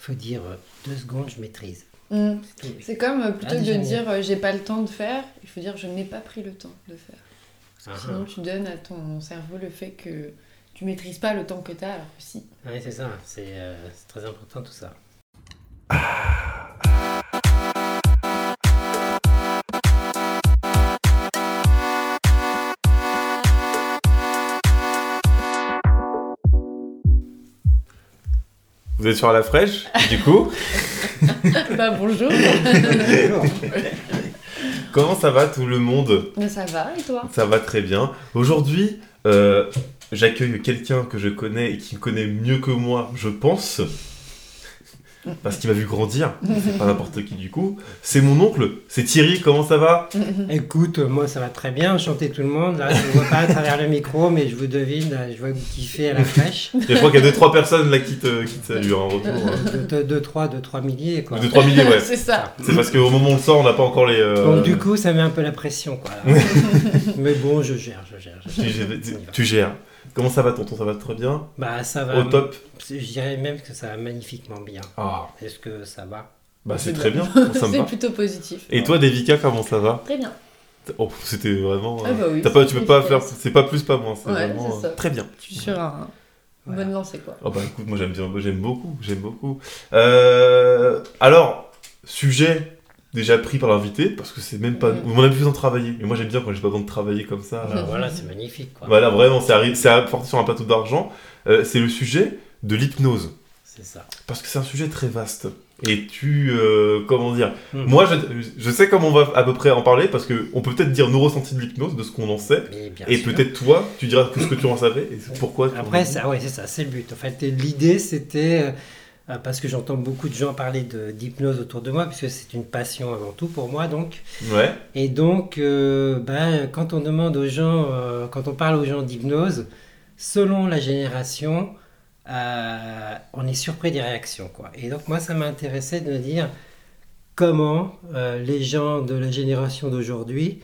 faut dire euh, deux secondes, je maîtrise. Mm. C'est comme euh, plutôt Ah, que de dire euh, j'ai pas le temps de faire, il faut dire je n'ai pas pris le temps de faire. Ah, Sinon tu donnes à ton cerveau le fait que tu maîtrises pas le temps que tu as alors que si. ah. Ouais, c'est ça, c'est euh, c'est très important tout ça. Vous êtes sur la fraîche, du coup. bah bonjour. Comment ça va tout le monde? Mais ça va et toi? Ça va très bien. Aujourd'hui, euh, j'accueille quelqu'un que je connais et qui me connaît mieux que moi, je pense. Parce qu'il m'a vu grandir. C'est pas n'importe qui du coup. C'est mon oncle. C'est Thierry. Comment ça va? Écoute, moi ça va très bien, enchanté tout le monde. Là, je ne vois pas à travers le micro, mais je vous devine, là, je vois que vous kiffez à la fraîche. Et je crois qu'il y a 2-3 personnes là qui te, qui te saluent en retour. hein. 2, 3, 2, 3 milliers, quoi. 2-3 milliers, ouais. C'est ça. C'est parce qu'au moment où on le sort, on n'a pas encore les. euh, Donc du coup, ça met un peu la pression, quoi. mais bon, je gère, je gère. Je tu gères. Comment ça va, tonton? Ça va très bien? Bah ça va. Au top? Je dirais même que ça va magnifiquement bien. Ah, Est-ce que ça va? Bah c'est très bien. C'est plutôt positif. Et toi, Devika, comment ça va? Très bien. Oh, c'était vraiment. Ah bah oui, pas, tu peux pas faire. C'est pas plus, pas moins. C'est Ouais, vraiment c'est ça. euh, très bien. Je suis un Voilà. bonne lancée quoi. Oh bah écoute, moi j'aime bien, j'aime beaucoup, j'aime beaucoup. Euh, alors, sujet déjà pris par l'invité, parce que c'est même pas. Mhm. On a plus besoin de travailler. Et moi j'aime bien quand j'ai pas besoin de travailler comme ça. Ah, Voilà, c'est magnifique, quoi. Voilà, vraiment, c'est arri- c'est apporté sur un plateau d'argent. Euh, c'est le sujet de l'hypnose. C'est ça. Parce que c'est un sujet très vaste. Et tu. euh, comment dire? Mhm. Moi, je, je sais comment on va à peu près en parler, parce qu'on peut peut-être dire nos ressentis de l'hypnose, de ce qu'on en sait. Et peut-être toi, tu diras que ce que tu en savais et pourquoi. tu en Après, dis. ça, ouais, c'est ça, c'est le but. En fait, l'idée, c'était euh, parce que j'entends beaucoup de gens parler de- d'hypnose autour de moi, puisque c'est une passion avant tout pour moi, donc. Ouais. Et donc, euh, ben, quand on demande aux gens, euh, quand on parle aux gens d'hypnose, selon la génération, euh, on est surpris des réactions, quoi. Et donc, moi, ça m'intéressait de me dire comment euh, les gens de la génération d'aujourd'hui,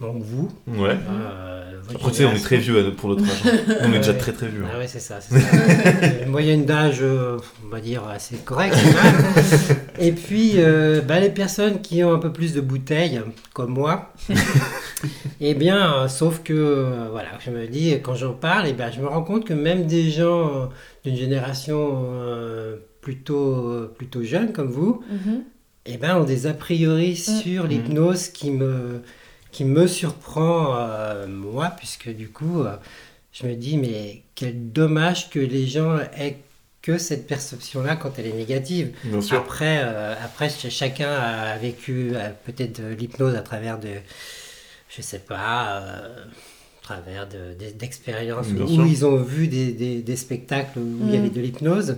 donc vous, Ouais. euh, votre Après, tu sais, on est très vieux euh, pour notre âge. hein. On est déjà très très vieux. hein. Ah ouais, c'est ça. c'est ça. Une moyenne d'âge, euh, on va dire, assez correcte. quand même. Et puis, euh, bah, les personnes qui ont un peu plus de bouteilles, comme moi, eh bien, sauf que, voilà, je me dis, quand j'en parle, eh ben, je me rends compte que même des gens d'une génération euh, plutôt, plutôt jeune comme vous, Mhm. eh ben, ont des a priori sur l'hypnose qui me, qui me surprend, euh, moi, puisque du coup, euh, je me dis, mais quel dommage que les gens aient que cette perception-là quand elle est négative. Bien sûr. Après, euh, après ch- chacun a vécu euh, peut-être de l'hypnose à travers de, je sais pas, euh, à travers de- de- d'expériences Bien où ils ont vu des, des- des spectacles où il y Mm. avait de l'hypnose,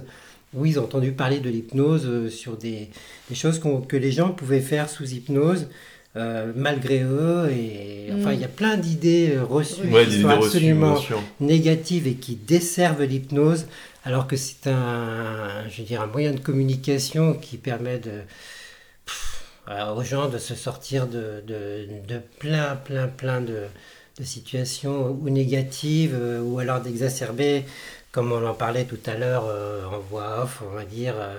où ils ont entendu parler de l'hypnose sur des, des choses que les gens pouvaient faire sous hypnose. Euh, malgré eux et enfin Mm. il y a plein d'idées euh, reçues Ouais, qui sont reçues, absolument négatives et qui desservent l'hypnose, alors que c'est un, je veux dire, un moyen de communication qui permet de, pff, euh, aux gens de se sortir de, de, de plein, plein, plein de, de situations ou négatives ou alors d'exacerber, comme on en parlait tout à l'heure euh, en voix off, on va dire. euh,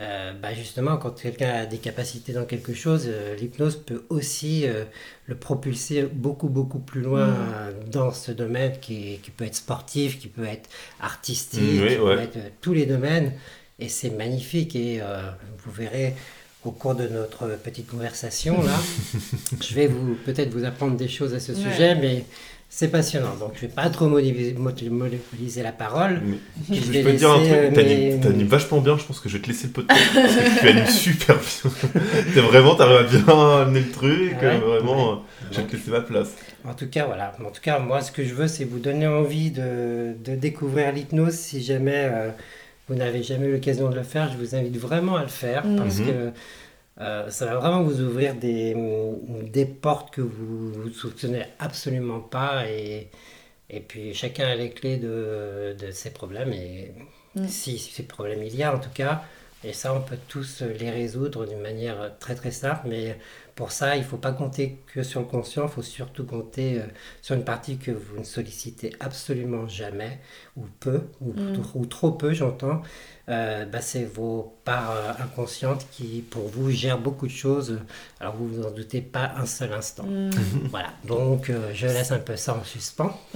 euh, bah justement, quand quelqu'un a des capacités dans quelque chose, euh, l'hypnose peut aussi euh, le propulser beaucoup, beaucoup plus loin Mm. dans ce domaine qui, peut être sportif, qui peut être artistique, Mm, oui, qui peut ouais. être tous les domaines. Et c'est magnifique. Et vous verrez au cours de notre petite conversation, là, je vais vous peut-être vous apprendre des choses à ce Ouais. sujet, mais c'est passionnant. Donc, je ne vais pas trop monopoliser, la parole. Mais je vais peux te dire un truc, euh, t'animes vachement bien, je pense que je vais te laisser le podcast. parce que tu animes super bien. T'es vraiment, t'arrives à bien amener le truc, Ah ouais euh, vraiment, Ouais. je vais te laisser ma place. En tout cas, voilà. En tout cas, moi, ce que je veux, c'est vous donner envie de, de découvrir l'hypnose. Si jamais euh, vous n'avez jamais eu l'occasion de le faire, je vous invite vraiment à le faire Mhm. parce que euh, ça va vraiment vous ouvrir des, des portes que vous ne soupçonnez absolument pas. Et, et puis, chacun a les clés de, de ses problèmes. Et Mhm. si ces problèmes il y a, en tout cas, et ça, on peut tous les résoudre d'une manière très très simple. Mais pour ça, il ne faut pas compter que sur le conscient, il faut surtout compter euh, sur une partie que vous ne sollicitez absolument jamais, ou peu, ou, Mm. ou trop peu, j'entends. Euh, bah, c'est vos parts euh, inconscientes qui, pour vous, gèrent beaucoup de choses, alors vous vous en doutez pas un seul instant. Mm. Voilà, donc euh, je laisse un peu ça en suspens.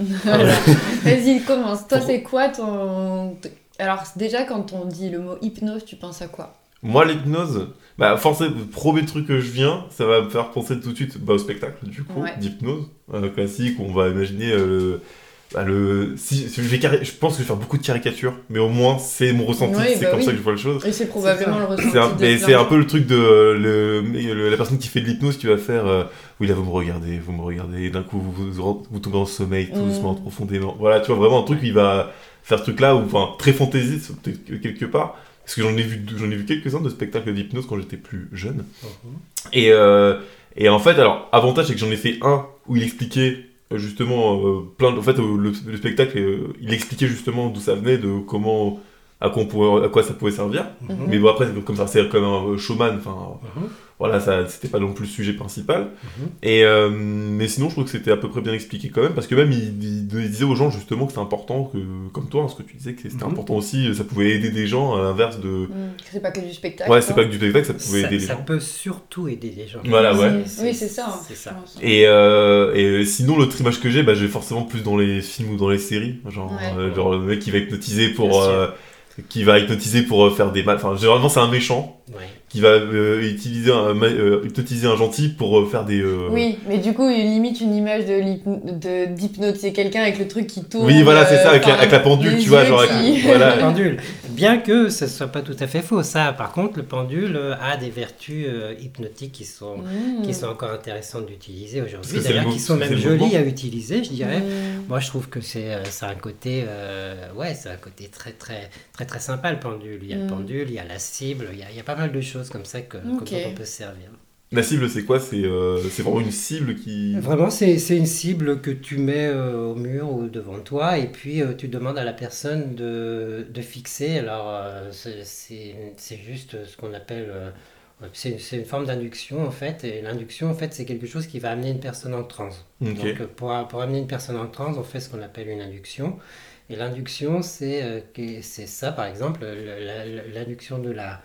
Vas-y, commence. Toi, Pour- c'est quoi ton. Alors, déjà, quand on dit le mot hypnose, tu penses à quoi? Moi, l'hypnose, bah, forcément, le premier truc que je viens, ça va me faire penser tout de suite bah, au spectacle, du coup, Ouais. d'hypnose, euh, classique, où on va imaginer euh, bah, le. Si, si je, vais cari- je pense que je vais faire beaucoup de caricatures, mais au moins, c'est mon ressenti, c'est bah comme oui. ça que je vois les choses. Et c'est probablement le ressenti un, de plein c'est un peu le truc de euh, le, le- la personne qui fait de l'hypnose qui va faire euh, oui là vous me regardez vous me regardez et d'un coup vous, vous, tombez en sommeil tout Mm. doucement profondément voilà tu vois vraiment un truc où il va faire ce truc là ou enfin très fantaisiste quelque part parce que j'en ai vu j'en ai vu quelques uns de spectacles d'hypnose quand j'étais plus jeune Mhm. et euh, et en fait alors avantage c'est que j'en ai fait un où il expliquait euh, justement euh, plein de, en fait le, le spectacle euh, il expliquait justement d'où ça venait de comment à quoi, on pouvait- à quoi ça pouvait servir Mhm. mais bon, après, comme ça, c'est comme un showman, enfin, Mhm. voilà, ça, c'était pas non plus le sujet principal. Mhm. Et, euh, mais sinon, je trouve que c'était à peu près bien expliqué quand même, parce que même, il, il- il disait aux gens justement que c'est important, que, comme toi, hein, ce que tu disais, que c'était important aussi, ça pouvait aider des gens, à l'inverse de. Mm. C'est pas que du spectacle. Ouais, c'est pas que du spectacle, ça pouvait Ça, aider les ça gens. peut surtout aider les gens. Voilà, ouais. Oui, c'est ça. hein, ça. Et, euh, et sinon, l'autre image que j'ai, bah, j'ai forcément plus dans les films ou dans les séries. Genre, Ouais. euh, genre le mec qui va hypnotiser pour. Qui va hypnotiser pour euh, faire des mal. Enfin, généralement, c'est un méchant Ouais. Qui va euh, utiliser un, euh, hypnotiser un gentil pour euh, faire des. euh, Oui, mais du coup, il limite une image de d'hypnotiser quelqu'un avec le truc qui tourne. Oui, voilà, c'est ça, avec, la, enfin, avec la pendule, tu vois, genre. qui- avec- Le voilà. pendule. Bien que ce soit pas tout à fait faux. Ça, par contre, le pendule a des vertus euh, hypnotiques qui sont, Mm. qui sont encore intéressantes d'utiliser aujourd'hui. D'ailleurs, qui sont même jolies à utiliser, je dirais. Mm. Moi, je trouve que c'est c'est un côté, euh, ouais, c'est un côté très très très très sympa le pendule. Il y a le Mm. pendule, il y a la cible, il y a, il y a pas mal de choses comme ça que, on peut se servir. La cible, c'est quoi? C'est euh, c'est vraiment une cible qui. Vraiment, c'est c'est une cible que tu mets euh, au mur ou devant toi et puis euh, tu demandes à la personne de, de fixer. Alors, euh, c'est- juste ce qu'on appelle. euh, c'est c'est une forme d'induction en fait. Et l'induction, en fait, c'est quelque chose qui va amener une personne en transe. Donc, pour, pour amener une personne en transe, on fait ce qu'on appelle une induction. Et l'induction, c'est euh, que- c'est ça, par exemple, l'induction de la,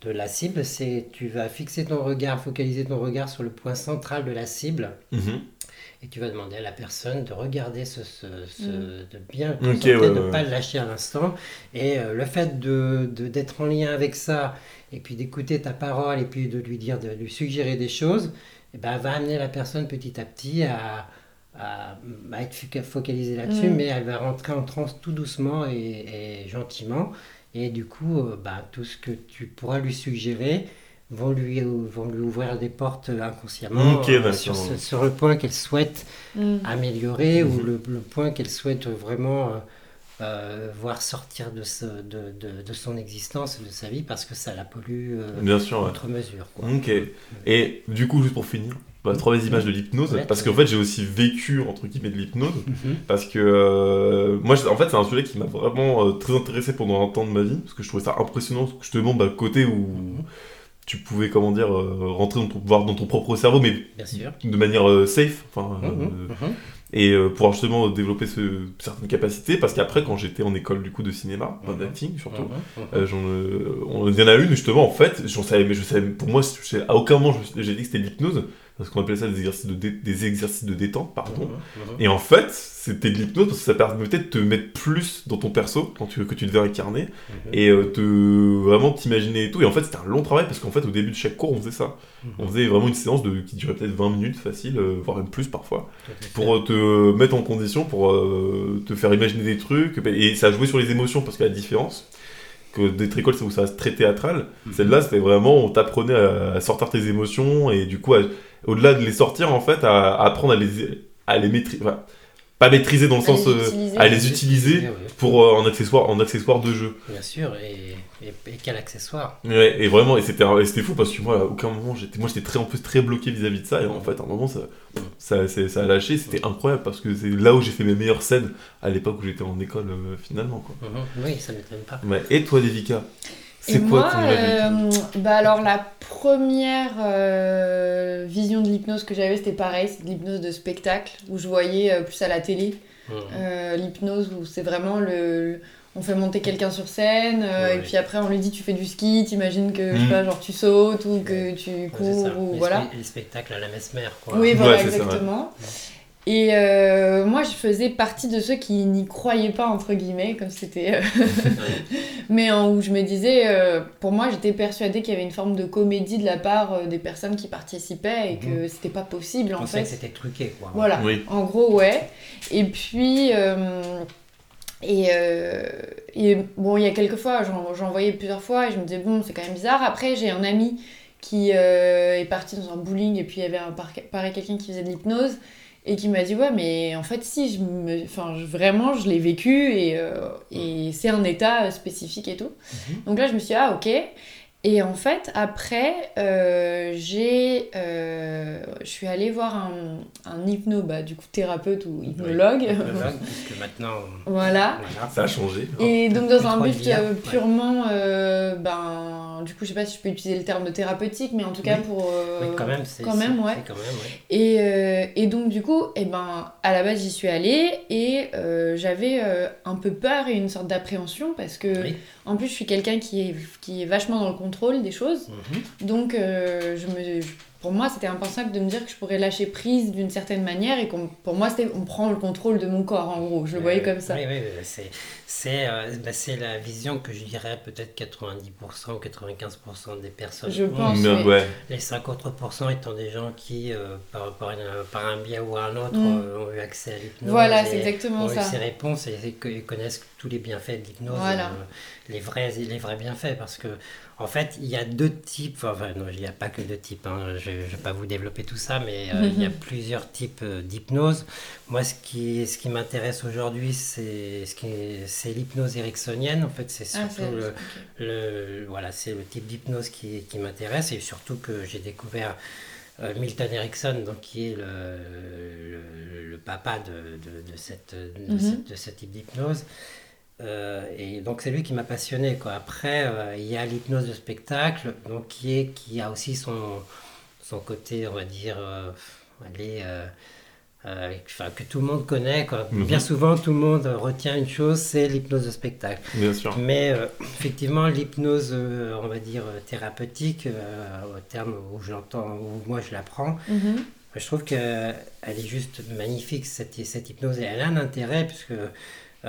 de la cible, c'est tu vas fixer ton regard, focaliser ton regard sur le point central de la cible, Mhm. et tu vas demander à la personne de regarder ce, ce- ce- Mm. de bien Ok, concentrer, ouais, de ne ouais, pas le lâcher à l'instant. Et euh, le fait de d'être en lien avec ça, et puis d'écouter ta parole, et puis de lui dire, de lui suggérer des choses, eh ben, va amener la personne petit à petit à, à, à être foca- focalisée là-dessus, mais elle va rentrer en transe tout doucement et, et gentiment. Et du coup, euh, bah, tout ce que tu pourras lui suggérer vont lui, vont lui ouvrir des portes inconsciemment euh, d'accord. sur, ce- sur le point qu'elle souhaite Mm. améliorer ou Mhm. le, le point qu'elle souhaite vraiment euh, euh, voir sortir de, ce, de, de, de son existence, de sa vie, parce que ça la pollue euh, Bien sûr, ouais. outre mesure. Quoi. Ok. Et du coup, juste pour finir, bah, trois belles images de l'hypnose, Ouais, parce qu'en fait, j'ai aussi vécu, entre guillemets, de l'hypnose. Mhm. Parce que euh, moi, en fait, c'est un sujet qui m'a vraiment euh, très intéressé pendant un temps de ma vie, parce que je trouvais ça impressionnant, justement, bah, le côté où tu pouvais, comment dire, euh, rentrer dans ton, voir dans ton propre cerveau, mais Bien sûr. de manière safe, enfin, Mhm, mhm. et pouvoir justement développer ce, certaines capacités, parce qu'après, quand j'étais en école du coup de cinéma, d'acting surtout, il y en a une justement en fait, savais, mais je savais, pour moi, à aucun moment j'ai dit que c'était de l'hypnose, parce qu'on appelait ça des exercices de, dé- des exercices de détente, pardon. Mhm, mhm. Et en fait, c'était de l'hypnose parce que ça permettait de te mettre plus dans ton perso quand tu, que tu devais incarner Mhm. et euh, te vraiment t'imaginer et tout. Et en fait, c'était un long travail parce qu'en fait, au début de chaque cours, on faisait ça. On faisait vraiment une séance de, qui durait peut-être 20 minutes facile, euh, voire même plus parfois, pour euh, te mettre en condition, pour te faire imaginer des trucs. Et ça jouait sur les émotions parce qu'il y a la différence. Que d'être école, c'est où ça reste très théâtral. Celle-là, c'était vraiment, on t'apprenait à, à sortir tes émotions et du coup, à- au-delà de les sortir, en fait, à, à apprendre à les, à les maîtriser. Enfin, pas maîtriser dans le À sens. les euh, utiliser. à les utiliser Oui, pour, euh, en, accessoire, en accessoire de jeu. Bien sûr, et, et, et quel accessoire Ouais, et vraiment, et c'était et c'était fou parce que moi, à aucun moment, j'étais moi j'étais très, en plus très bloqué vis-à-vis de ça. Et en fait, à un moment, ça, ça, a lâché. C'était incroyable parce que c'est là où j'ai fait mes meilleures scènes à l'époque où j'étais en école, euh, finalement. Quoi. Mhm. Oui, ça ne m'étonne pas. Ouais. Et toi, Devika? C'est quoi moi, euh, bah alors la première euh, vision de l'hypnose que j'avais, c'était pareil, c'est de l'hypnose de spectacle, où je voyais euh, plus à la télé. L'hypnose où c'est vraiment le, le- on fait monter quelqu'un sur scène euh, Ouais. et puis après on lui dit tu fais du ski, t'imagines que je sais Mhm. pas genre tu sautes ou que tu Ouais, cours ça. ou Les voilà. Les spectacles à la mesmer, quoi. Oui, voilà, Ouais, ça, ouais. exactement. Et euh, moi, je faisais partie de ceux qui n'y croyaient pas, entre guillemets, comme c'était. euh, Mais en- où je me disais, euh, pour moi, j'étais persuadée qu'il y avait une forme de comédie de la part des personnes qui participaient et que c'était pas possible, Je en fait. que c'était truqué, quoi. Voilà, Oui. en gros, ouais. Et puis, euh, et, euh, et bon, il y a quelques fois, j'en voyais plusieurs fois et je me disais, bon, c'est quand même bizarre. Après, j'ai un ami qui euh, est parti dans un bowling et puis il y avait un, par- pareil quelqu'un qui faisait de l'hypnose et qui m'a dit, ouais, mais en fait, si, je me, enfin, je- vraiment, je l'ai vécu et, euh, et c'est un état euh, spécifique et tout. Mhm. Donc là, je me suis dit, ah, ok. Et en fait, après, euh, j'ai, euh, je suis allée voir un, un hypno, bah, du coup, thérapeute ou hypnologue. Oui, hypnologue, puisque maintenant. Voilà. voilà. Ça a changé. Et donc dans un but euh, ouais. purement, euh, ben, du coup, je sais pas si je peux utiliser le terme de thérapeutique, mais en tout cas Oui. pour... euh, Oui, quand même, c'est quand ouais. quand même, ouais. Et, euh, et donc du coup, eh ben, à la base, j'y suis allée et euh, j'avais euh, un peu peur et une sorte d'appréhension parce que, Oui. En plus, je suis quelqu'un qui est, qui est vachement dans le contrôle des choses. Mhm. Donc, euh, je me, pour moi, c'était impensable de me dire que je pourrais lâcher prise d'une certaine manière et qu'on, pour moi, c'était on prend le contrôle de mon corps, en gros. Je le voyais Euh, comme ça. Oui, oui, oui, c'est, c'est, euh, bah, c'est la vision que je dirais peut-être 90% ou 95% des personnes Je pense. Mais oui. ouais. Les 50 autres étant des gens qui, euh, par, par, une- par un biais ou un autre, Mm. euh, ont eu accès à l'hypnose. Voilà, et c'est exactement ont eu ça. ces réponses et, et connaissent tous les bienfaits de l'hypnose, Voilà. euh, les, vrais, les vrais bienfaits. Parce que, en fait, il y a deux types, enfin, non, il n'y a pas que deux types, hein, je ne vais pas vous développer tout ça, mais euh, il y a plusieurs types euh, d'hypnose. Moi, ce qui, ce qui m'intéresse aujourd'hui, c'est, ce l'hypnose ericksonienne. En fait, c'est Ah, surtout le, le, voilà, c'est le type d'hypnose qui, qui m'intéresse et surtout que j'ai découvert euh, Milton Erickson, donc, qui est le, le, le papa de, de, de cette, de, Mhm. cette- de ce type d'hypnose. Euh, et donc c'est lui qui m'a passionné. Quoi. Après, euh, il y a l'hypnose de spectacle, donc, qui, est, qui a aussi son, son côté, on va dire, euh, allez, euh, euh, enfin, que tout le monde connaît. Quoi. Mhm. Bien souvent, tout le monde retient une chose, c'est l'hypnose de spectacle. Bien sûr. Mais euh, effectivement, l'hypnose, euh, on va dire thérapeutique, euh, au terme où je l'entends, où moi je la prends, Mhm. je trouve qu'elle est juste magnifique cette, cette hypnose et elle a un intérêt puisque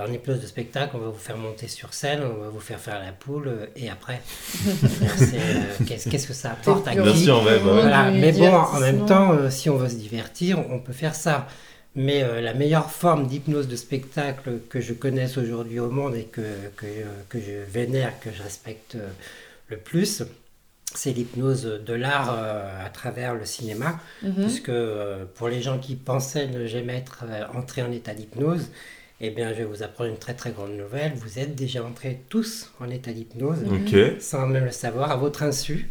en hypnose de spectacle, on va vous faire monter sur scène, on va vous faire faire la poule euh, et après, euh, qu'est-ce que ça apporte à qui sûr, ouais. voilà, mais bon, en même temps, euh, si on veut se divertir, on peut faire ça. Mais euh, la meilleure forme d'hypnose de spectacle que je connaisse aujourd'hui au monde et que, que, que je vénère, que je respecte le plus, c'est l'hypnose de l'art euh, à travers le cinéma. Mhm. Puisque euh, pour les gens qui pensaient ne jamais être euh, entrés en état d'hypnose, eh bien, je vais vous apprendre une très très grande nouvelle. Vous êtes déjà entrés tous en état d'hypnose Ok. sans même le savoir, à votre insu.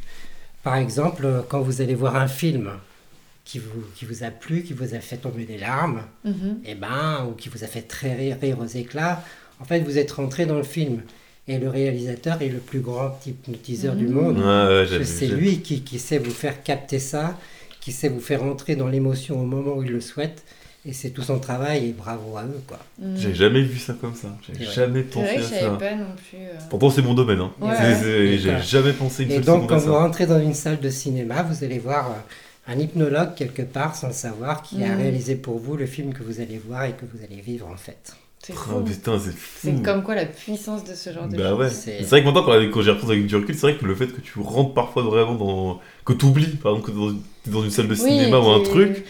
Par exemple, quand vous allez voir un film qui vous, qui vous a plu, qui vous a fait tomber des larmes, Mhm. et ben, ou qui vous a fait très rire, rire aux éclats, en fait, vous êtes rentré dans le film. Et le réalisateur est le plus grand hypnotiseur du Mhm. monde. Ouais, ouais, Parce que j'avais- C'est lui qui, qui sait vous faire capter ça, qui sait vous faire entrer dans l'émotion au moment où il le souhaite. Et c'est tout son travail et bravo à eux. Quoi. Mhm. J'ai jamais vu ça comme ça. J'ai vrai. jamais C'est vrai pensé que à ça. pas non plus. euh. Pourtant, c'est mon domaine. Hein. Ouais. J'ai jamais pensé une Et seule donc, quand à vous ça. rentrez dans une salle de cinéma, vous allez voir euh, un hypnologue quelque part sans le savoir qui a Mhm. réalisé pour vous le film que vous allez voir et que vous allez vivre en fait. C'est Oh, c'est comme quoi la puissance de ce genre de Bah ouais. C'est- vrai que maintenant, quand, quand j'y repense avec du recul, c'est vrai que le fait que tu rentres parfois vraiment dans. que tu oublies, par exemple, que dans, t'es dans une salle de Oui, cinéma ou un truc.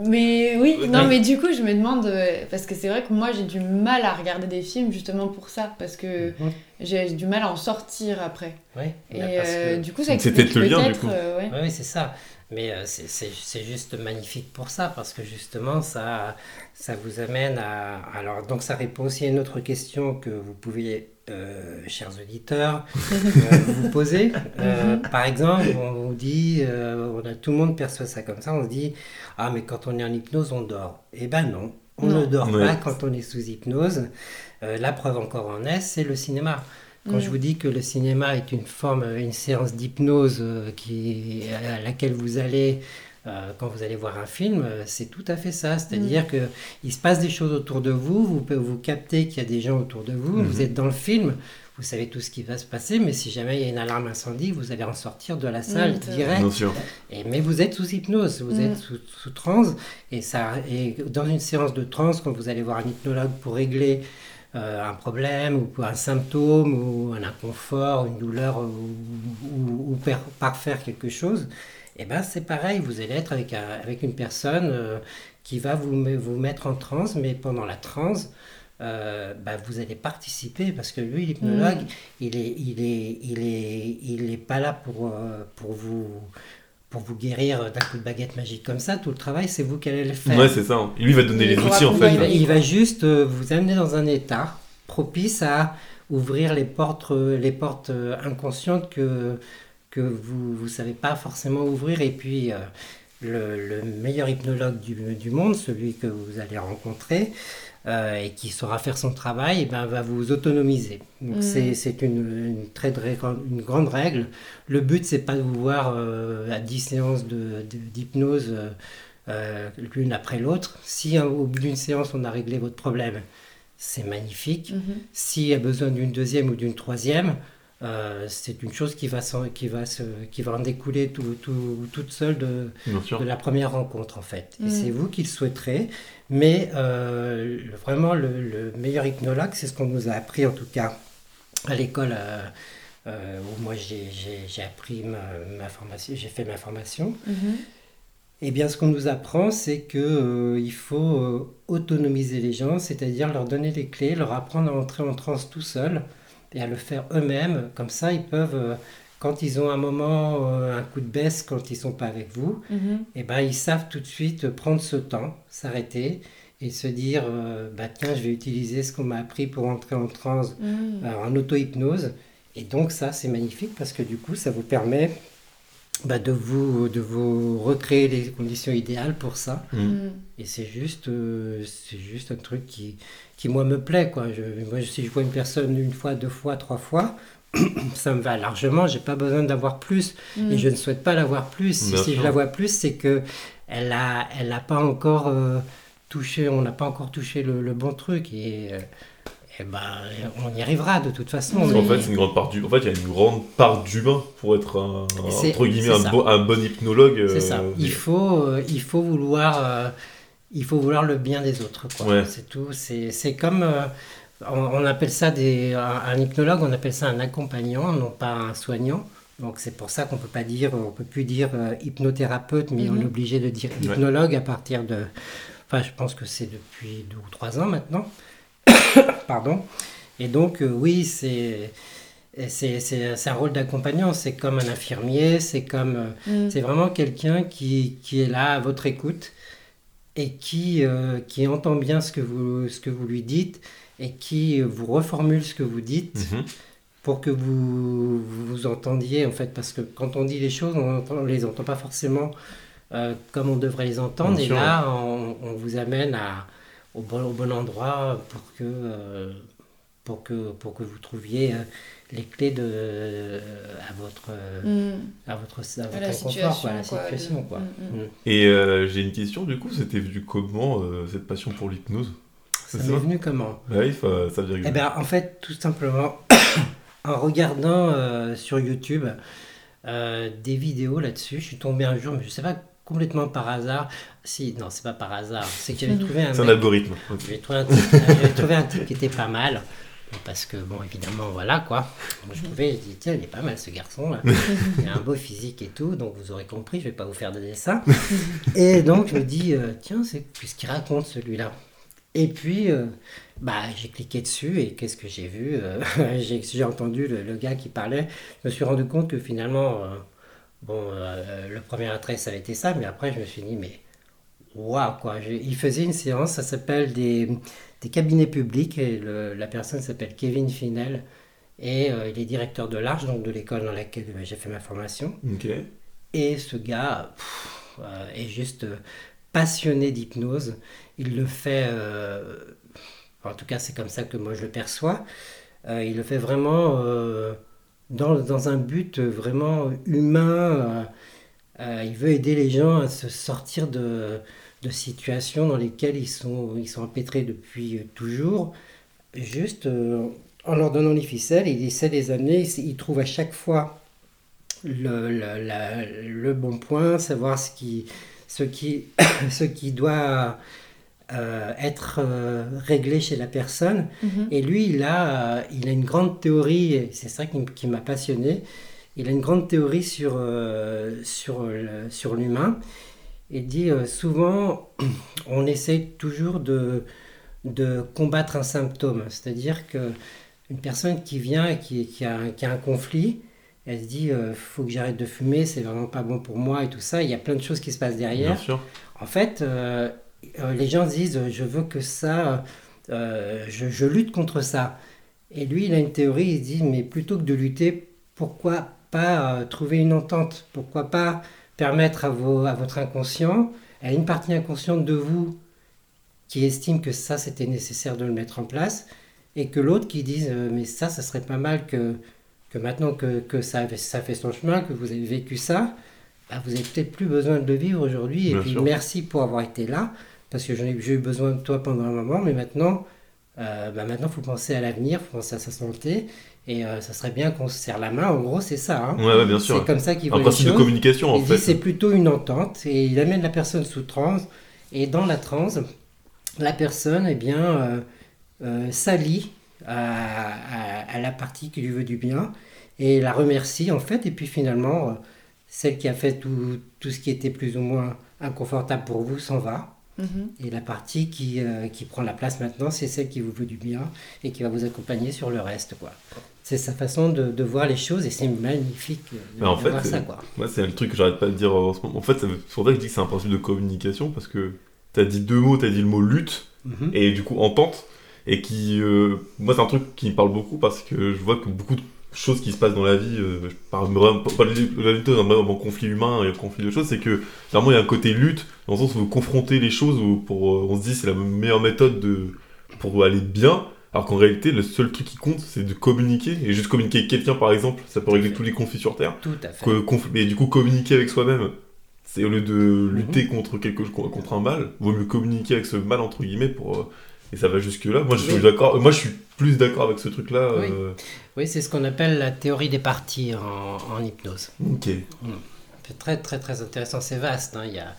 Mais oui, Ouais. non, mais du coup, je me demande, euh, parce que c'est vrai que moi j'ai du mal à regarder des films justement pour ça, parce que Mhm. j'ai du mal à en sortir après. Ouais, Et bah, parce euh, que- du coup, ça explique peut-être le lien, du peut-être, coup. euh, ouais. Oui, oui, c'est ça. Mais euh, c'est- c'est c'est juste magnifique pour ça, parce que justement, ça, ça vous amène à... Alors, donc ça répond aussi à une autre question que vous pouvez, euh, chers auditeurs, euh, vous poser. Euh, par exemple, on vous dit, euh, on a, tout le monde perçoit ça comme ça, on se dit, ah mais quand on est en hypnose, on dort. Eh ben non, on Non. ne dort pas quand on est sous hypnose. Euh, la preuve encore en est, c'est le cinéma. Quand Mm. je vous dis que le cinéma est une forme, une séance d'hypnose qui, à laquelle vous allez euh, quand vous allez voir un film, euh, c'est tout à fait ça. C'est-à-dire que il se passe des choses autour de vous, vous, pouvez- vous captez qu'il y a des gens autour de vous, vous êtes dans le film, vous savez tout ce qui va se passer, mais si jamais il y a une alarme incendie, vous allez en sortir de la salle Mm, c'est direct. Bien sûr. Et, mais vous êtes sous hypnose, vous Mm. êtes sous, sous transe. Et, ça, et dans une séance de transe, quand vous allez voir un hypnologue pour régler euh, un problème ou pour un symptôme ou un inconfort, une douleur ou, ou- ou per- parfaire quelque chose, et ben c'est pareil, vous allez être avec, un- avec une personne euh, qui va vous, vous mettre en transe, mais pendant la transe, euh, bah, vous allez participer parce que lui, l'hypnologue, il est, il est, il est, il est pas là pour, euh, pour vous pour vous guérir d'un coup de baguette magique comme ça. Tout le travail, c'est vous qui allez le faire. Ouais, c'est ça. Lui, il va donner Il les outils, en il, accompagner. va, fait. il va juste euh, vous amener dans un état propice à ouvrir les portes, les portes inconscientes que, que vous ne savez pas forcément ouvrir. Et puis, euh, le, le meilleur hypnologue du, du monde, celui que vous allez rencontrer, euh, et qui saura faire son travail, eh ben, va vous autonomiser. Donc Mm. c'est, une, une très très grande- une grande règle. Le but, c'est pas de vous voir euh, à 10 séances de, de- d'hypnose euh, euh, l'une après l'autre. Si hein, au bout d'une séance, on a réglé votre problème, c'est magnifique. Mhm. S'il y a besoin d'une deuxième ou d'une troisième, euh, c'est une chose qui va, qui va, se, qui va en découler tout, tout- toute seule de, la première rencontre en fait. Et Mm. c'est vous qui le souhaiterez. Mais euh, le- vraiment le, le meilleur hypnologue, c'est ce qu'on nous a appris en tout cas à l'école euh, euh, où moi j'ai j'ai- j'ai appris ma, ma formation, j'ai fait ma formation. Mhm. Eh bien, ce qu'on nous apprend, c'est que euh, il faut euh, autonomiser les gens, c'est-à-dire leur donner les clés, leur apprendre à entrer en transe tout seul et à le faire eux-mêmes. Comme ça, ils peuvent, euh, quand ils ont un moment, euh, un coup de baisse, quand ils sont pas avec vous, Mhm. eh ben, ils savent tout de suite prendre ce temps, s'arrêter et se dire euh, bah, tiens, je vais utiliser ce qu'on m'a appris pour entrer en transe, euh, en auto-hypnose. Et donc, ça, c'est magnifique parce que du coup, ça vous permet bah, de, vous, de vous recréer les conditions idéales pour ça. Mm. Et c'est juste, euh, c'est juste un truc qui, qui, moi, me plaît. Quoi. Je, moi, si je vois une personne une fois, deux fois, trois fois, ça me va largement. J'ai pas besoin d'avoir plus. Mhm. Et je ne souhaite pas l'avoir plus. Si, Bien si je la vois plus, c'est que elle a, elle a pas encore euh, touché, on n'a pas encore touché le, le bon truc. Et, euh, eh ben, on y arrivera de toute façon. En fait, c'est une grande part du. En fait, il y a une grande part d'humain pour être un, entre guillemets un, bon, un bon hypnologue. euh, C'est ça. Il faut, euh, il faut vouloir, euh, il faut vouloir le bien des autres. Ouais. C'est tout. C'est, c'est comme, euh, on, on appelle ça des, un, un hypnologue, on appelle ça un accompagnant, non pas un soignant. Donc c'est pour ça qu'on peut pas dire, on peut plus dire euh, hypnothérapeute, mais on Mhm. est obligé de dire Ouais. hypnologue à partir de, enfin je pense que c'est depuis deux ou trois ans maintenant. Pardon. Et donc euh, oui, c'est c'est, c'est, c'est un rôle d'accompagnant, c'est comme un infirmier, c'est comme... euh, Mhm. c'est vraiment quelqu'un qui, qui est là à votre écoute et qui, euh, qui entend bien ce que, vous, ce que vous lui dites et qui vous reformule ce que vous dites Mhm. pour que vous, vous vous entendiez en fait. Parce que quand on dit les choses, on ne les entend pas forcément euh, comme on devrait les entendre. Bien et sûr, là, on, on vous amène à, au, bon, au bon endroit pour que, euh, pour que, pour que vous trouviez euh, les clés de, à votre... euh, Mhm. à votre, à votre À la inconfort, quoi, à la situation, quoi, situation. de- Quoi. Et euh, j'ai une question, du coup, c'était venu comment euh, cette passion pour l'hypnose? Ça C'est m'est venu comment? Ouais, ça, ça vient Eh bien, en fait, tout simplement, en regardant euh, sur YouTube euh, des vidéos là-dessus, je suis tombé un jour, mais je sais pas complètement par hasard. Si, non, c'est pas par hasard. C'est que j'avais trouvé un C'est un algorithme. Ok. J'ai trouvé, un type, j'avais trouvé un type qui était pas mal. Parce que, bon, évidemment, voilà quoi. Moi, je trouvais, je dis, tiens, il est pas mal ce garçon. là. Il a un beau physique et tout, donc vous aurez compris, je vais pas vous faire de dessin. Et donc, je me dis, euh, tiens, c'est qu'est-ce qu'il raconte celui-là? Et puis, euh, bah, j'ai cliqué dessus et qu'est-ce que j'ai vu? Euh, J'ai j'ai entendu le, le gars qui parlait. Je me suis rendu compte que finalement, euh, bon, euh, le premier attrait, ça avait été ça, mais après, je me suis dit, mais waouh, quoi. Je- il faisait une séance, ça s'appelle des, des cabinets publics, et le- la personne s'appelle Kevin Finel, et euh, il est directeur de l'Arche, donc de l'école dans laquelle euh, j'ai fait ma formation. Ok. Et ce gars pff, est juste passionné d'hypnose. Il le fait, en tout cas c'est comme ça que moi je le perçois, il le fait vraiment dans, un but vraiment humain. il veut aider les gens à se sortir de, situations dans lesquelles ils sont, ils sont empêtrés depuis toujours. Juste en leur donnant les ficelles, il essaie de les amener, il trouve à chaque fois le, le, le bon point, savoir ce qui, ce qui, ce qui doit euh, être euh, réglé chez la personne. Mhm. Et lui, il a, euh, il a une grande théorie, c'est ça qui, qui m'a passionné, il a une grande théorie sur, sur, sur l'humain. Il dit souvent, on essaie toujours de, de combattre un symptôme, c'est-à-dire que une personne qui vient et qui, qui, a, qui a un conflit, elle se dit il euh, faut que j'arrête de fumer, c'est vraiment pas bon pour moi et tout ça. Il y a plein de choses qui se passent derrière. Bien sûr. En fait, euh, les gens se disent je veux que ça, je, lutte contre ça. Et lui, il a une théorie, il se dit mais plutôt que de lutter, pourquoi pas trouver une entente? Pourquoi pas permettre à, vos, à votre inconscient, à une partie inconsciente de vous qui estime que ça c'était nécessaire de le mettre en place, et que l'autre qui dise mais ça, ça serait pas mal que que maintenant que, que ça, ça, fait son chemin, que vous avez vécu ça, bah, vous n'avez peut-être plus besoin de le vivre aujourd'hui. Et puis merci pour avoir été là, parce que j'ai eu besoin de toi pendant un moment, mais maintenant, euh, bah, maintenant, il faut penser à l'avenir, il faut penser à sa santé. Et euh, ça serait bien qu'on se serre la main. En gros, c'est ça. Hein. Ouais, bien sûr. C'est comme ça qu'il Un principe de communication, en il fait. C'est plutôt une entente. Et il amène la personne sous transe. Et dans la transe, la personne, eh bien, euh, euh s'allie à, la partie qui lui veut du bien et la remercie en fait. Et puis finalement, celle qui a fait tout, tout ce qui était plus ou moins inconfortable pour vous s'en va. Mm-hmm. Et la partie qui, euh, qui prend la place maintenant, c'est celle qui vous veut du bien et qui va vous accompagner sur le reste. quoi. C'est sa façon de, de, voir les choses et c'est magnifique de, en fait, voir ça. Quoi. Moi, c'est le truc que j'arrête pas de dire en ce moment. En fait, c'est pour ça que je dis que c'est un principe de communication parce que tu as dit deux mots, tu as dit le mot lutte mm-hmm. et du coup entente et qui, euh, moi, c'est un truc qui me parle beaucoup parce que je vois que beaucoup de choses qui se passent dans la vie, euh, je parle vraiment pas de la lutte un conflit humain et un conflit de choses, c'est que vraiment il y a un côté lutte, dans le sens où vous confrontez les choses, où pour, euh, on se dit c'est la meilleure méthode de, pour aller bien, alors qu'en réalité le seul truc qui compte c'est de communiquer, et juste communiquer avec quelqu'un par exemple, ça peut régler tous les conflits sur Terre. Tout à fait. mais du coup communiquer avec soi-même, c'est au lieu de lutter mhm. contre quelque contre un mal, vaut mieux communiquer avec ce mal entre guillemets pour euh, et ça va jusque-là. Moi, je suis d'accord. Moi, je suis plus d'accord avec ce truc-là. Oui, euh. oui c'est ce qu'on appelle la théorie des parties en, hypnose. Ok. Hmm. C'est très, très, très intéressant. C'est vaste. Hein. Il, y a,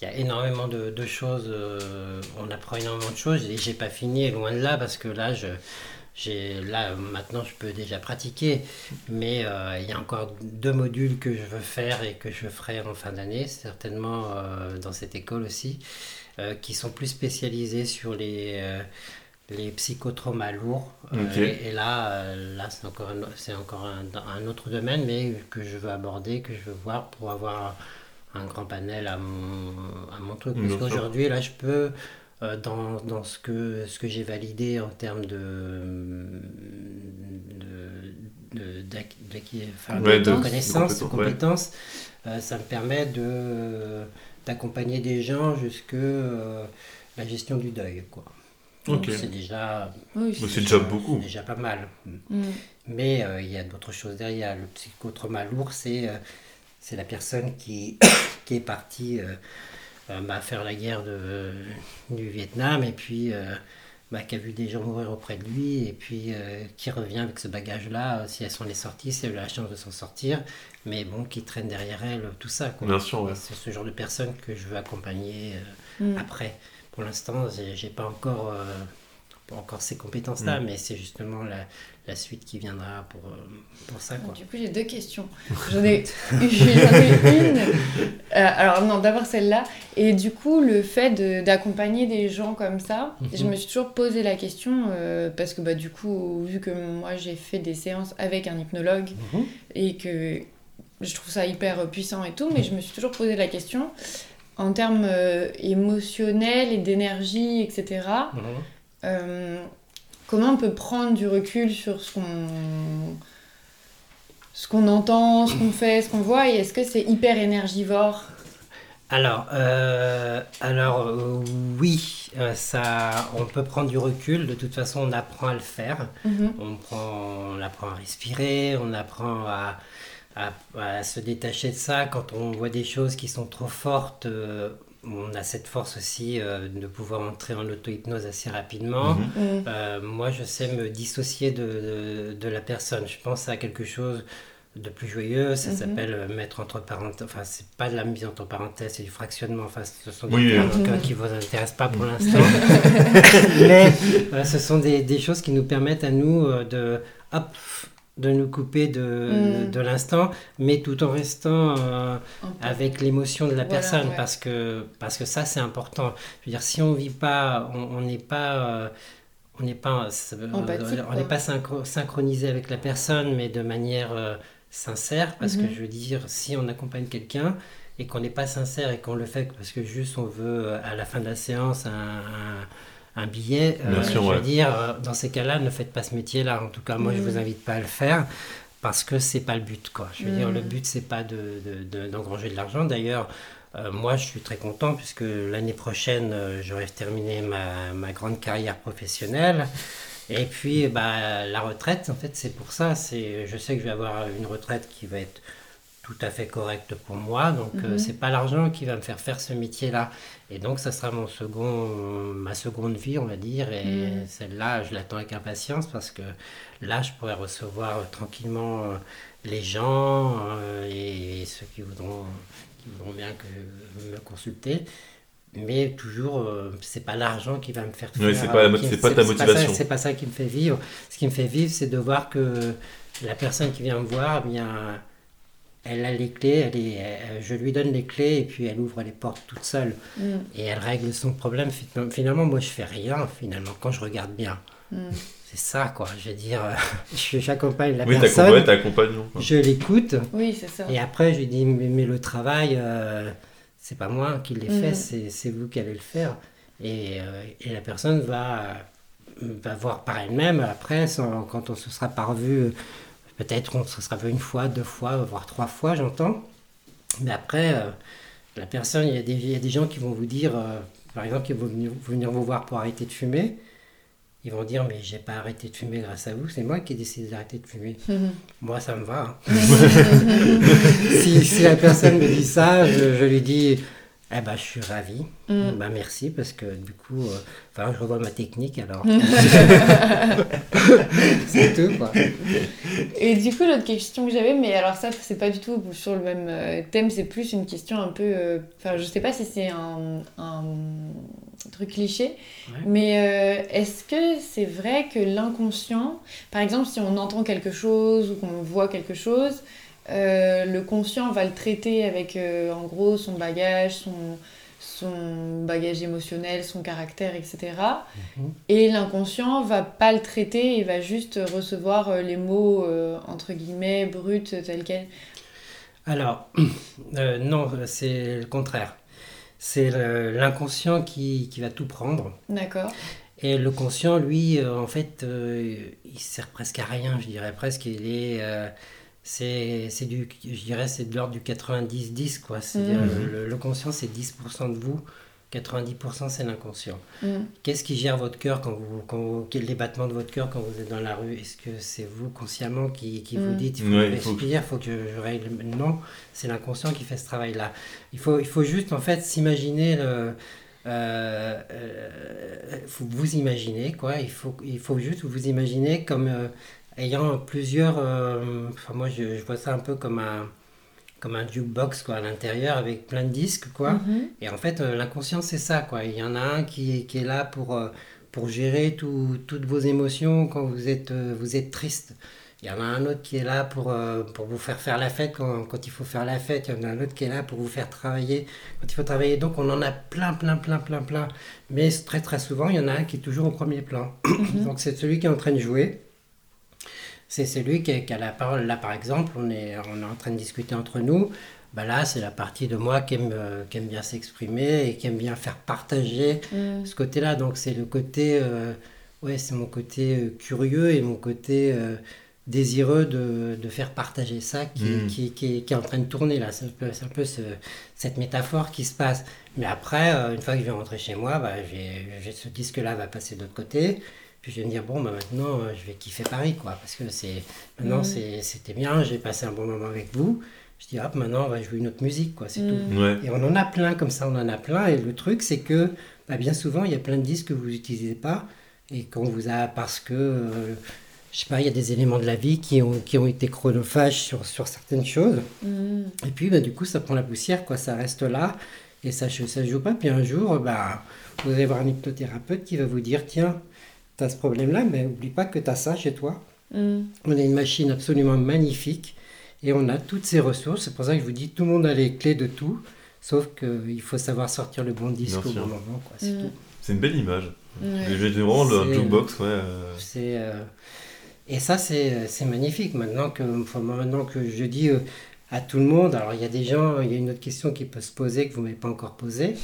il y a énormément de, de choses. Euh, on apprend énormément de choses. Et j'ai pas fini, loin de là, parce que là, je. Là, maintenant, je peux déjà pratiquer, mais euh, il y a encore deux modules que je veux faire et que je ferai en fin d'année, certainement dans cette école aussi. Euh, qui sont plus spécialisés sur les, euh, les psychotraumas lourds. Euh, et, là, là c'est encore, un, c'est encore un, un, autre domaine, mais que je veux aborder, que je veux voir pour avoir un grand panel à mon, à mon truc. Parce qu'aujourd'hui, là, je peux, dans, dans, ce que, ce que j'ai validé en termes de, de, de, de, connaissances, de compétences, ça me permet de d'accompagner des gens jusque euh, la gestion du deuil. Quoi. C'est déjà, c'est déjà, beaucoup. déjà pas mal. Mm. Mais euh, il y a d'autres choses derrière. Le psychotrauma lourd, c'est euh, c'est la personne qui, qui est partie bah, faire la guerre de, du Vietnam et puis bah, qui a vu des gens mourir auprès de lui et puis euh, qui revient avec ce bagage-là, euh, si elles sont les sorties, si elle a la chance de s'en sortir, mais bon, qui traîne derrière elle tout ça. Quoi. Bien sûr, C'est ce genre de personne que je veux accompagner euh, mm. après. Pour l'instant, j'ai pas encore encore ces compétences-là, mm. mais c'est justement la, la, suite qui viendra pour, euh, pour ça. Quoi. Du coup, j'ai deux questions. J'en ai, une. Euh, alors, non, d'abord celle-là. Et du coup, le fait d'accompagner des gens comme ça, mhm. je me suis toujours posé la question, euh, parce que bah, du coup, vu que moi j'ai fait des séances avec un hypnologue mhm. et que je trouve ça hyper puissant et tout, mais je me suis toujours posé la question en termes émotionnels et d'énergie, etc. comment on peut prendre du recul sur ce qu'on ce qu'on entend, ce qu'on fait, ce qu'on voit, et est-ce que c'est hyper énergivore? Alors, euh, alors euh, oui, euh, ça, on peut prendre du recul. De toute façon, on apprend à le faire. Mhm. On, prend, on apprend à respirer, on apprend à, à- à se détacher de ça. Quand on voit des choses qui sont trop fortes, euh, on a cette force aussi euh, de pouvoir entrer en auto-hypnose assez rapidement. Mhm. Euh, moi, je sais me dissocier de, de, de la personne. Je pense à quelque chose de plus joyeux. Ça Mhm. s'appelle euh, mettre entre parenthèses. Enfin, c'est pas de la mise entre parenthèses, c'est du fractionnement. Enfin, ce sont des Oui, termes qui vous intéressent pas pour l'instant. Mais voilà, ce sont des, des choses qui nous permettent à nous de, hop, de nous couper de, Mhm. de l'instant, mais tout en restant euh, avec l'émotion de la Voilà, personne ouais. parce que parce que ça c'est important je veux dire si on vit pas on n'est pas euh, on n'est pas Empathique, on n'est pas synchro- synchronisé avec la personne mais de manière euh, sincère parce que je veux dire si on accompagne quelqu'un et qu'on n'est pas sincère et qu'on le fait parce que juste on veut euh, à la fin de la séance un, un- un billet, euh, Bien sûr, je ouais. veux dire, euh, dans ces cas-là, ne faites pas ce métier-là. En tout cas, moi, je Mhm. vous invite pas à le faire parce que c'est pas le but, quoi. Je veux dire, Mhm. le but, c'est pas de, de- de- d'engranger de l'argent. D'ailleurs, euh, moi, je suis très content puisque l'année prochaine, euh, j'aurai terminé ma, ma grande carrière professionnelle. Et puis, bah, la retraite, en fait, c'est pour ça. C'est, je sais que je vais avoir une retraite qui va être tout à fait correcte pour moi. Donc, euh, Mhm. c'est pas l'argent qui va me faire faire ce métier-là. Et donc, ça sera mon second, ma seconde vie, on va dire. Et Mhm. celle-là, je l'attends avec impatience parce que là, je pourrai recevoir euh, tranquillement euh, les gens euh, et, ceux qui voudront, qui voudront bien que, me consulter. Mais toujours, euh, c'est pas l'argent qui va me faire faire, c'est pas euh, qui- c'est pas ta ça- motivation. C'est pas ça qui me fait vivre. Ce qui me fait vivre, c'est de voir que la personne qui vient me voir, eh bien, elle a les clés, elle est, elle- je lui donne les clés et puis elle ouvre les portes toute seule Mm. et elle règle son problème. Fin- Finalement, moi, je fais rien, finalement, quand je regarde bien. Mm. C'est ça, quoi. Je veux dire, euh, je- j'accompagne la Oui, personne, t'accompagnes, t'accompagnes. je l'écoute Oui, c'est ça. et après, je lui dis, mais, mais le travail, euh, c'est pas moi qui l'ai fait, Mhm. c'est vous qui allez le faire. Et, euh, et la personne va, va voir par elle-même, après, sans- quand on se sera pas revu, peut-être on se sera vu une fois, deux fois, voire trois fois, j'entends. Mais après, euh, la personne, il y, a des, il y a des gens qui vont vous dire, euh, par exemple, qui vont venir, vous voir pour arrêter de fumer. Ils vont dire, mais j'ai pas arrêté de fumer grâce à vous, c'est moi qui ai décidé d'arrêter de fumer. Mhm. Moi, ça me va. hein. si, si la personne me dit ça, je, je lui dis, eh ben, je suis ravi. Mm. Bah, merci, parce que du coup, euh, enfin, je revois ma technique alors. c'est tout, quoi. Et du coup, l'autre question que j'avais, mais alors ça, c'est pas du tout sur le même euh, thème, c'est plus une question un peu. euh, Enfin, je sais pas si c'est un, un truc cliché, Ouais. mais euh, est-ce que c'est vrai que l'inconscient, par exemple, si on entend quelque chose ou qu'on voit quelque chose, euh, le conscient va le traiter avec euh, en gros son bagage, son, son bagage émotionnel, son caractère, etc. Mhm. Et l'inconscient va pas le traiter, il va juste recevoir euh, les mots entre guillemets bruts tels quels. Alors, non, c'est le contraire. C'est l'inconscient qui, qui va tout prendre. D'accord. Et le conscient, lui, en fait, il sert presque à rien, je dirais presque. Il est, c'est, c'est du, je dirais, c'est de l'ordre du 90-10, quoi. C'est-à-dire, Mhm. le, le conscient, c'est 10% de vous, 90% c'est l'inconscient. Mm. Qu'est-ce qui gère votre cœur quand vous, quand vous- les battements de votre cœur quand vous êtes dans la rue? Est-ce que c'est vous consciemment qui, qui vous Mm. dites il faut Ouais, que il je faut que- respire, il faut que je, je règle Non, c'est l'inconscient qui fait ce travail-là. Il faut, il faut juste en fait s'imaginer le. Euh, euh, faut vous imaginer quoi. Il faut, il faut juste vous imaginer comme euh, ayant plusieurs. euh, enfin moi je, je vois ça un peu comme un comme un jukebox quoi à l'intérieur avec plein de disques quoi. Mhm. Et en fait, euh, l'inconscient, c'est ça, quoi. Il y en a un qui, qui est là pour, euh, pour gérer tout- toutes vos émotions quand vous êtes, euh, vous êtes triste. Il y en a un autre qui est là pour, pour vous faire faire la fête quand, quand il faut faire la fête. Il y en a un autre qui est là pour vous faire travailler quand il faut travailler. Donc, on en a plein, plein, plein, plein, plein. Mais très, très souvent, il y en a un qui est toujours au premier plan. Donc, c'est celui qui est en train de jouer. C'est celui qui a, qui a la parole. Là, par exemple, on est, on est en train de discuter entre nous. Bah là, c'est la partie de moi qui aime, euh, qui aime bien s'exprimer et qui aime bien faire partager Mm. ce côté-là. Donc, c'est le côté. euh, ouais, c'est mon côté euh, curieux et mon côté. euh, désireux de, de, faire partager ça qui, Mm. qui, qui, qui est en train de tourner là. C'est un peu, c'est un peu ce- cette métaphore qui se passe. Mais après, euh, une fois que je vais rentrer chez moi, bah, j'ai j'ai ce disque-là va passer de l'autre côté. Puis je vais me dire, bon, bah, maintenant, euh, je vais kiffer Paris, quoi. Parce que c'est maintenant, Mm. c'était bien, j'ai passé un bon moment avec vous. Je dis, hop, maintenant, on va jouer une autre musique, quoi. C'est Mm. tout. Ouais. Et on en a plein comme ça, on en a plein. Et le truc, c'est que bah, bien souvent, il y a plein de disques que vous n'utilisez pas et qu'on vous a parce que, euh, je sais pas, il y a des éléments de la vie qui ont, qui ont été chronophages sur, sur certaines choses. Mm. Et puis, bah, du coup, ça prend la poussière, quoi. Ça reste là et ça ne ça joue pas. Puis un jour, bah, vous allez voir un hypnothérapeute qui va vous dire tiens, tu as ce problème-là, mais oublie pas que tu as ça chez toi. Mm. On a une machine absolument magnifique et on a toutes ces ressources. C'est pour ça que je vous dis, tout le monde a les clés de tout, sauf qu'il faut savoir sortir le bon disque Bien au sûr. bon moment. quoi, C'est Mm. tout. C'est une belle image. Ouais. J'ai vraiment le C'est- jukebox, ouais. euh, C'est, euh, Et ça, c'est c'est magnifique. Maintenant que, enfin, maintenant que je dis euh, à tout le monde, alors il y a des gens, il y a une autre question qui peut se poser que vous ne m'avez pas encore posée.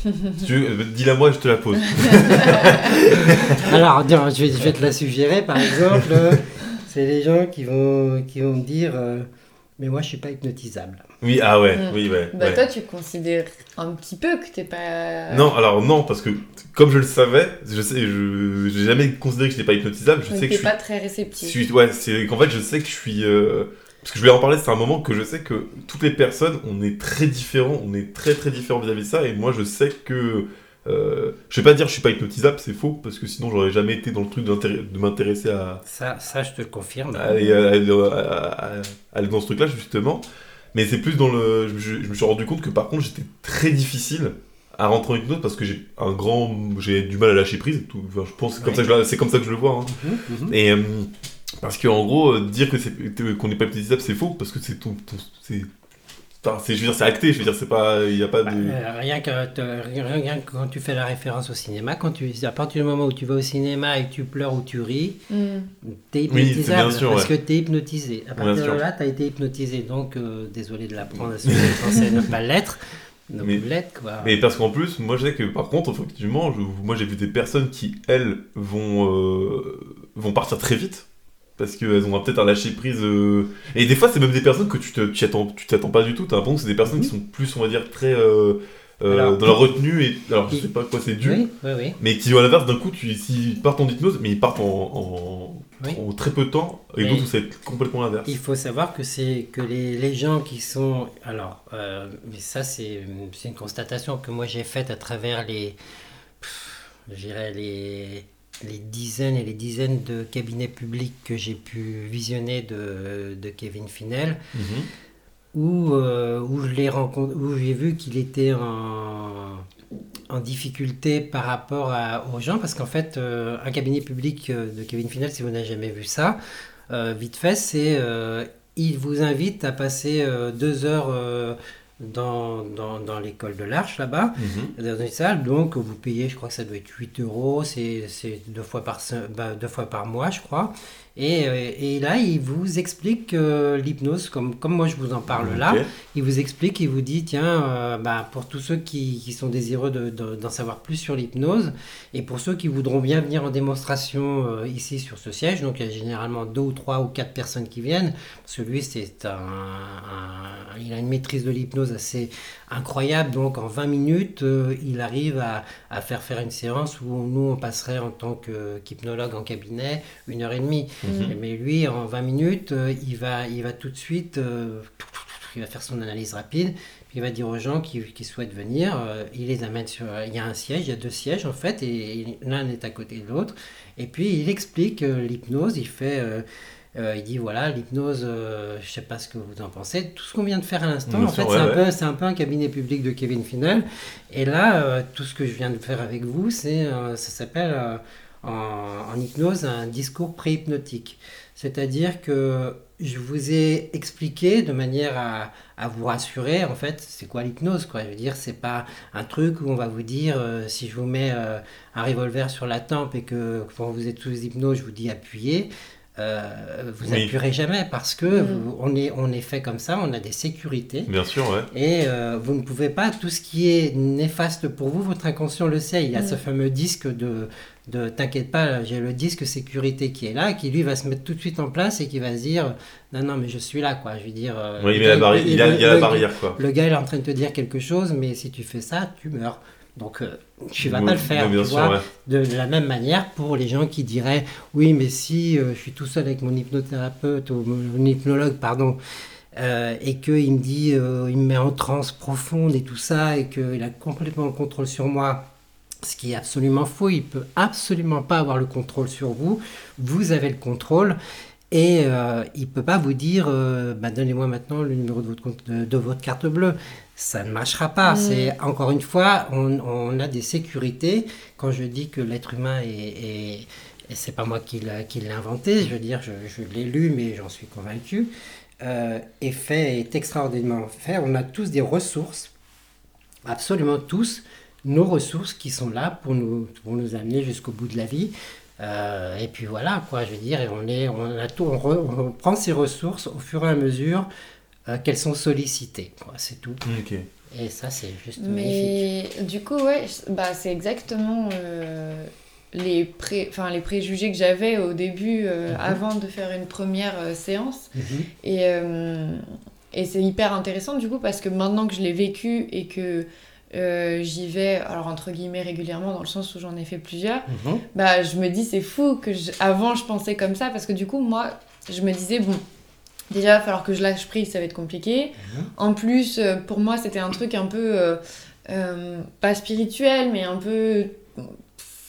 tu euh, dis-la moi, je te la pose. Alors, tiens, je vais, je vais te la suggérer, par exemple. euh, c'est les gens qui vont, qui vont me dire euh, Mais moi, je suis pas hypnotisable. Oui, ah ouais, Mm. oui, ouais. Bah, ouais. toi, tu considères un petit peu que t'es pas. Non, alors non, parce que comme je le savais, je sais, je j'ai jamais considéré que je n'étais pas hypnotisable. Je Donc, sais que je suis, pas très réceptif. suis- ouais, c'est qu'en fait, je sais que je suis. euh, parce que je voulais en parler, c'est un moment que je sais que toutes les personnes, on est très différents, on est très très différents vis-à-vis de ça, et moi je sais que. Euh, je vais pas dire que je suis pas hypnotisable, c'est faux, parce que sinon j'aurais jamais été dans le truc de m'intéresser à, Ça, ça, je te le confirme. à aller, à dans ce truc-là, justement. Mais c'est plus dans le. Je, je- je me suis rendu compte que par contre, j'étais très difficile à rentrer en hypnose parce que j'ai un grand. J'ai du mal à lâcher prise. et Tout. Enfin, je pense que c'est comme, Ouais. ça que je comme ça que je le vois. hein. Mhm, mhm. Et. euh, parce qu'en gros, euh, dire que c'est qu'on n'est pas hypnotisable, c'est faux parce que c'est ton. ton- c'est. Enfin, c'est, je veux dire, c'est acté, je veux dire, c'est pas. Il n'y a pas Bah, de. euh, rien, que, te- rien, que quand tu fais la référence au cinéma, quand tu, à partir du moment où tu vas au cinéma et que tu pleures ou tu ris, Mm. t'es hypnotisable sûr, parce ouais. que t'es hypnotisé. À partir de là, t'as été hypnotisé. Donc, euh, désolé de l'apprendre à ceux qui pensaient ne pas l'être. Ne Mais- l'être, quoi. Mais parce qu'en plus, moi je sais que par contre, effectivement, je- moi j'ai vu des personnes qui, elles, vont, euh, vont partir très vite. Parce qu'elles ont peut-être un lâcher prise. euh, Et des fois, c'est même des personnes que tu te- tu attends, tu t'attends pas du tout. T'as l'impression que c'est des personnes qui sont plus, on va dire, très. euh, euh, Alors- dans leur retenue. Et... Alors je sais pas quoi c'est dû. Oui, oui, oui. Mais qui, à l'inverse, d'un coup, tu... s'ils partent en hypnose, mais ils partent en, en- Oui. en très peu de temps. Et d'autres, c'est complètement l'inverse. Il faut savoir que c'est que les, les gens qui sont alors mais ça c'est c'est une constatation que moi j'ai faite à travers les je dirais les les dizaines et les dizaines de cabinets publics que j'ai pu visionner de, de Kevin Finel Mhm. où, euh, où je l'ai rencontré, où j'ai vu qu'il était en, en difficulté par rapport à- aux gens, parce qu'en fait, euh, un cabinet public euh, de Kevin Finel, si vous n'avez jamais vu ça, euh, vite fait, c'est il vous invite à passer deux heures dans, dans, dans l'école de l'Arche là-bas Mhm. dans une salle, donc vous payez, je crois que ça doit être 8 euros, c'est c'est deux, fois par bah, deux fois par mois, je crois. Et, euh, et là, il vous explique euh, l'hypnose, comme, comme moi je vous en parle là. Il vous explique, il vous dit, tiens, euh, bah, pour tous ceux qui, qui sont désireux de- de- d'en savoir plus sur l'hypnose, et pour ceux qui voudront bien venir en démonstration euh, ici sur ce siège, donc il y a généralement deux ou trois ou quatre personnes qui viennent, parce que lui, c'est un, un- il a une maîtrise de l'hypnose assez incroyable, donc en 20 minutes, il arrive à, à faire faire une séance où nous, on passerait en tant qu'hypnologue en cabinet une heure et demie. Mhm. Mais lui, en 20 minutes, euh, il, va, il va tout de suite, euh, il va faire son analyse rapide, puis il va dire aux gens qui, qui souhaitent venir, euh, il les amène sur... Il y a un siège, il y a deux sièges en fait, et l'un est à côté de l'autre. Et puis il explique l'hypnose, il fait... euh, il dit voilà, l'hypnose, euh, je sais pas ce que vous en pensez. Tout ce qu'on vient de faire à l'instant, en fait, c'est ouais, un, un peu un cabinet public de Kevin Finel. Et là, euh, tout ce que je viens de faire avec vous, c'est, ça s'appelle en, hypnose un discours pré-hypnotique. C'est-à-dire que je vous ai expliqué de manière à, à vous rassurer, en fait, c'est quoi l'hypnose, quoi? Je veux dire, c'est pas un truc où on va vous dire, euh, si je vous mets euh, un revolver sur la tempe et que quand vous êtes sous hypnose, je vous dis appuyez. Euh, vous Oui. appuierez jamais parce que Mm. vous- on, est, on est fait comme ça, on a des sécurités. Bien sûr, ouais. Et euh, vous ne pouvez pas, tout ce qui est néfaste pour vous, votre inconscient le sait. Il y a Mm. ce fameux disque de, de t'inquiète pas, j'ai le disque sécurité qui est là, qui lui va se mettre tout de suite en place et qui va se dire non, non, mais je suis là, quoi. Je veux dire. euh, Ouais, il, y a la le- barrière, quoi. Le gars il est en train de te dire quelque chose, mais si tu fais ça, tu meurs. Donc euh, tu vas Oui, pas le faire. tu sûr, vois. ouais. De, de la même manière, pour les gens qui diraient oui, mais si euh, je suis tout seul avec mon hypnothérapeute ou mon hypnologue, pardon, euh, et qu'il me dit, euh, il me met en transe profonde et tout ça, et qu'il a complètement le contrôle sur moi, ce qui est absolument faux, il peut absolument pas avoir le contrôle sur vous. Vous avez le contrôle. Et il peut pas vous dire, bah, donnez-moi maintenant le numéro de votre, compte- de, de votre carte bleue. Ça ne marchera pas. Mm. C'est encore une fois, on, on a des sécurités. Quand je dis que l'être humain est, est- et c'est pas moi qui l'a qui l'ai inventé, je veux dire, je, je l'ai lu, mais j'en suis convaincu, euh, est fait, est extraordinairement fait. On a tous des ressources, absolument tous, nos ressources qui sont là pour nous, pour nous amener jusqu'au bout de la vie. Euh, et puis voilà, quoi, je veux dire, et on, est, on, a tout, on, re- on prend ces ressources au fur et à mesure euh, qu'elles sont sollicitées. quoi, C'est tout. Ok. Et ça, c'est juste magnifique. Mais du coup, ouais, bah, c'est exactement euh, les, pré... enfin, les préjugés que j'avais au début, euh, Mhm. avant de faire une première euh, séance. Mhm. Et, euh, et c'est hyper intéressant du coup parce que maintenant que je l'ai vécu et que euh, j'y vais, alors entre guillemets régulièrement dans le sens où j'en ai fait plusieurs, Mhm. bah je me dis c'est fou que je- avant je pensais comme ça parce que du coup moi je me disais bon déjà il va falloir que je lâche prise ça va être compliqué. Mhm. En plus euh, pour moi c'était un truc un peu euh, euh, pas spirituel mais un peu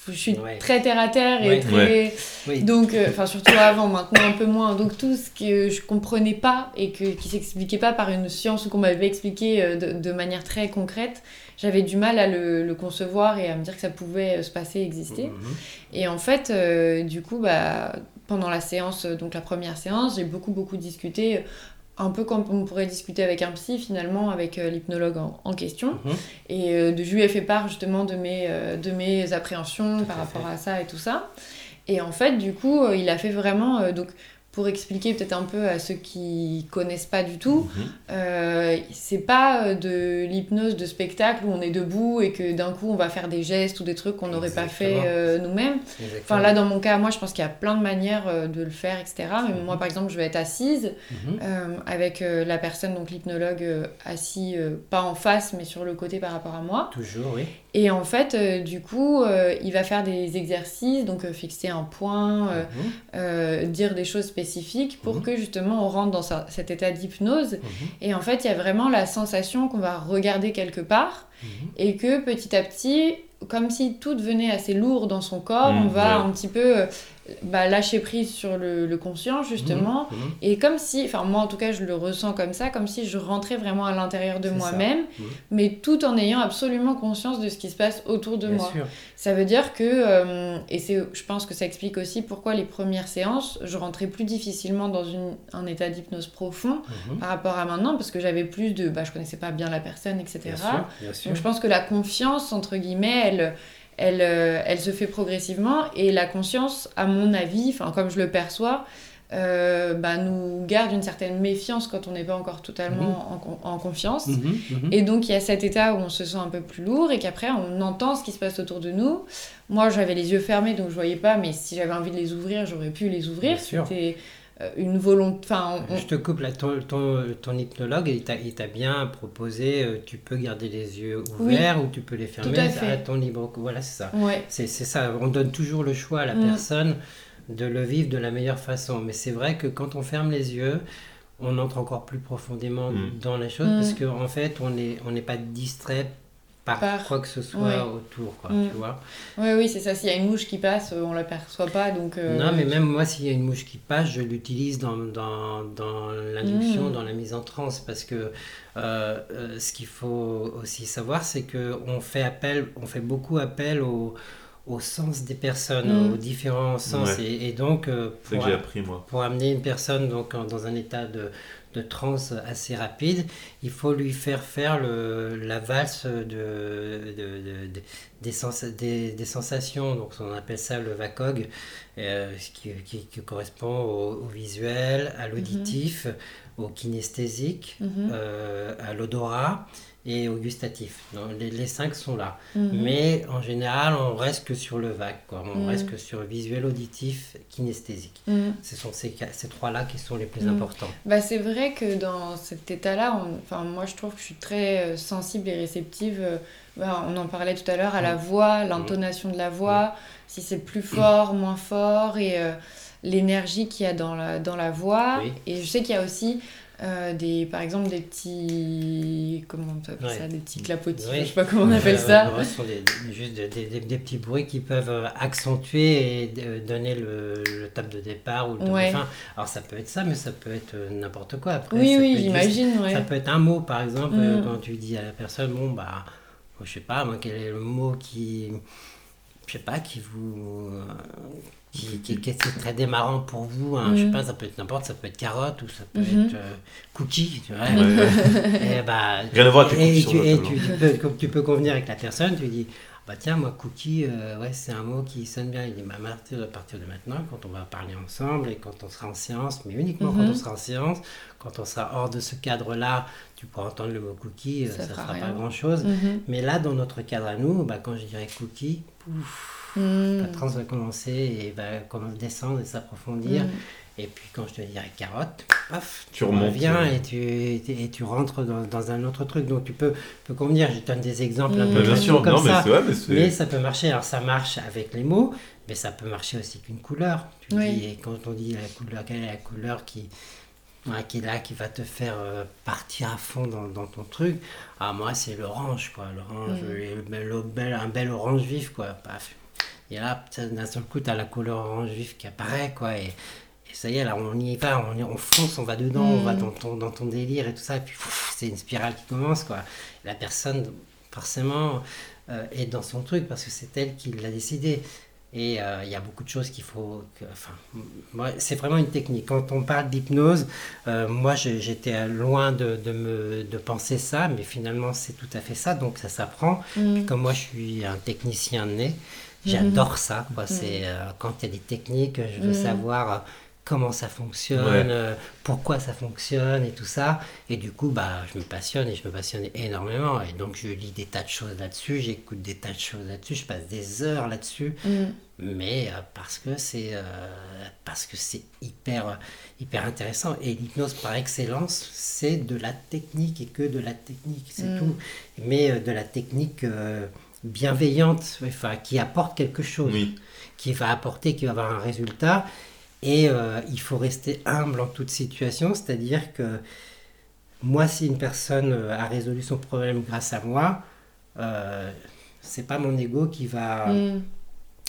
je suis Ouais. très terre à terre et Ouais. très Oui. donc, euh, enfin, surtout avant, maintenant un peu moins. Donc, tout ce que je comprenais pas et que, qui s'expliquait pas par une science ou qu'on m'avait expliqué de, de manière très concrète, j'avais du mal à le, le concevoir et à me dire que ça pouvait se passer, exister. Mhm. Et en fait, euh, du coup, bah, pendant la séance, euh, donc la première séance, j'ai beaucoup, beaucoup discuté. euh, Un peu comme on pourrait discuter avec un psy, finalement, avec euh, l'hypnologue en, en question. Mhm. Et euh, je lui ai fait part justement de mes, euh, de mes appréhensions par à rapport fait. à ça et tout ça. Et en fait, du coup, il a fait vraiment. donc, pour expliquer peut-être un peu à ceux qui connaissent pas du tout, Mhm. euh, c'est pas euh, de l'hypnose de spectacle où on est debout et que d'un coup on va faire des gestes ou des trucs qu'on n'aurait pas fait euh, nous-mêmes. Enfin là, dans mon cas, moi je pense qu'il y a plein de manières euh, de le faire, etc. Mais Mhm. moi par exemple, je vais être assise Mhm. avec la personne, donc l'hypnologue, assis pas en face mais sur le côté par rapport à moi. Toujours, oui. Et en fait, euh, du coup, euh, il va faire des exercices, donc euh, fixer un point, Mhm. dire des choses spécifiques pour Mhm. que justement on rentre dans cet état d'hypnose. Mhm. Et en fait, il y a vraiment la sensation qu'on va regarder quelque part et que petit à petit, comme si tout devenait assez lourd dans son corps, on va ouais. un petit peu bah, lâcher prise sur le, le conscient justement. Mhm. Et comme si, enfin moi en tout cas je le ressens comme ça, comme si je rentrais vraiment à l'intérieur de moi-même, Mhm. mais tout en ayant absolument conscience de ce qui se passe autour de Bien moi. sûr. Ça veut dire que, euh, et c'est, je pense que ça explique aussi pourquoi les premières séances, je rentrais plus difficilement dans une, un état d'hypnose profond Mhm. par rapport à maintenant, parce que j'avais plus de, bah je connaissais pas bien la personne, etc. Bien sûr, bien sûr. Donc je pense que la confiance, entre guillemets, elle, elle, euh, elle se fait progressivement, et la conscience, à mon avis, comme je le perçois, euh, bah, nous garde une certaine méfiance quand on n'est pas encore totalement en, con- en confiance. Mhm, mhm. Et donc il y a cet état où on se sent un peu plus lourd et qu'après on entend ce qui se passe autour de nous. Moi j'avais les yeux fermés donc je voyais pas, mais si j'avais envie de les ouvrir, j'aurais pu les ouvrir. C'était une volonté. Enfin, on- Je te coupe là, ton, ton, ton hypnologue, il t'a il t'a bien proposé, euh, tu peux garder les yeux Oui. ouverts ou tu peux les fermer à fait. ton libre. Voilà, c'est ça. ouais. C'est c'est ça, on donne toujours le choix à la Mm. personne de le vivre de la meilleure façon. Mais c'est vrai que quand on ferme les yeux, on entre encore plus profondément Mm. dans la chose Mm. parce qu'en en fait, on n'est on n'est pas distrait par, Par- quoi que ce soit Ouais. autour, quoi, Mm. tu vois. Ouais, oui, c'est ça. S'il y a une mouche qui passe, on l'aperçoit pas. Donc, euh, Non, mais même moi, s'il y a une mouche qui passe, je l'utilise dans, dans, dans l'induction, Mm. dans la mise en transe, parce que euh, euh, ce qu'il faut aussi savoir, c'est que on fait appel, on fait beaucoup appel au, au sens des personnes, Mm. aux différents sens, Ouais. et, et donc euh, pour, que j'ai appris, moi. pour amener une personne donc en- dans un état de, de transe assez rapide, il faut lui faire faire le, la valse de, de- de- de- des, sens- des- des sensations. Donc on appelle ça le VACOG, euh, ce qui, qui- qui correspond au, au visuel, à l'auditif, au kinesthésique, Mhm. euh, à l'odorat et au gustatif. Donc, les, les cinq sont là. Mhm. Mais en général, on reste que sur le vague, quoi. on Mhm. reste que sur visuel, auditif, kinesthésique. Mhm. Ce sont ces, ces trois-là qui sont les plus Mhm. importants. Bah, c'est vrai que dans cet état-là, enfin, moi je trouve que je suis très euh, sensible et réceptive. euh, bah, on en parlait tout à l'heure à la voix, l'intonation de la voix, si c'est plus fort, moins fort et euh, l'énergie qu'il y a dans la, dans la voix. Oui. Et je sais qu'il y a aussi euh, des, par exemple des petits, comment on appelle Ouais. ça, des petits clapotis, je sais pas comment on appelle ça. ce sont des, juste des, des- des petits bruits qui peuvent euh, accentuer et euh, donner le, le top de départ ou le Ouais. de fin. Alors ça peut être ça, mais ça peut être n'importe quoi. Après, Oui, oui, j'imagine. Ça peut être un mot, par exemple, euh, Mm. quand tu dis à la personne, bon, bah, je sais pas, moi, quel est le mot qui, je sais pas, qui vous, qui, qui, qui est très démarrant pour vous, hein, je sais Mm. pas, ça peut être n'importe, ça peut être carotte ou ça peut Mhm. être euh, cookie, tu vois. Et bah, Rien à voir avec les et, cookies tu, et tu peux, tu peux convenir avec la personne, tu lui dis bah tiens moi cookie euh, ouais c'est un mot qui sonne bien il dit bah à partir, à partir de maintenant quand on va parler ensemble et quand on sera en séance mais uniquement quand on sera en séance quand on sera hors de ce cadre là tu pourras entendre le mot cookie euh, Ça fera sera pas grand chose Mhm. mais là dans notre cadre à nous bah quand je dirais cookie pouf, La transe va commencer et va commencer à descendre et s'approfondir Mhm. et puis quand je te dirais carotte, paf, Tu remontes, reviens euh. et tu, et tu rentres dans, dans un autre truc. Donc tu peux, peux convenir, je donne des exemples un Mm. peu Bah, bien sûr, comme non, ça. mais ça peut marcher. Alors ça marche avec les mots, mais ça peut marcher aussi qu'une couleur. Tu Oui. dis, et quand on dit la couleur, quelle est la couleur qui, ouais, qui est là, qui va te faire euh, partir à fond dans, dans ton truc. Ah moi c'est l'orange quoi, l'orange, Mm. un bel orange vif quoi. Paf. Et là, d'un seul coup, tu as la couleur orange vif qui apparaît quoi. Et, et ça y est, là, on y va, on, y- on fonce, on va dedans, on Mm. va dans ton, dans ton délire et tout ça. Et puis, c'est une spirale qui commence, quoi. La personne, forcément, euh, est dans son truc parce que c'est elle qui l'a décidé. Et euh, il y a beaucoup de choses qu'il faut. que- enfin, moi, c'est vraiment une technique. Quand on parle d'hypnose, euh, moi, j'étais loin de, de me, de penser ça, mais finalement, c'est tout à fait ça. Donc, ça s'apprend. Mhm. Comme moi, je suis un technicien né, j'adore ça. Quoi. C'est, euh, quand il y a des techniques, je veux Mhm. savoir euh, comment ça fonctionne, Ouais. euh, pourquoi ça fonctionne et tout ça. Et du coup, bah, je me passionne et je me passionne énormément. Et donc, je lis des tas de choses là-dessus, j'écoute des tas de choses là-dessus, je passe des heures là-dessus. Mhm. Mais euh, parce que c'est euh, parce que c'est hyper hyper intéressant et l'hypnose par excellence c'est de la technique et que de la technique c'est Mm. tout mais euh, de la technique euh, bienveillante enfin qui apporte quelque chose Oui. qui va apporter qui va avoir un résultat et euh, il faut rester humble en toute situation c'est-à-dire que moi si une personne euh, a résolu son problème grâce à moi euh, c'est pas mon ego qui va Mhm.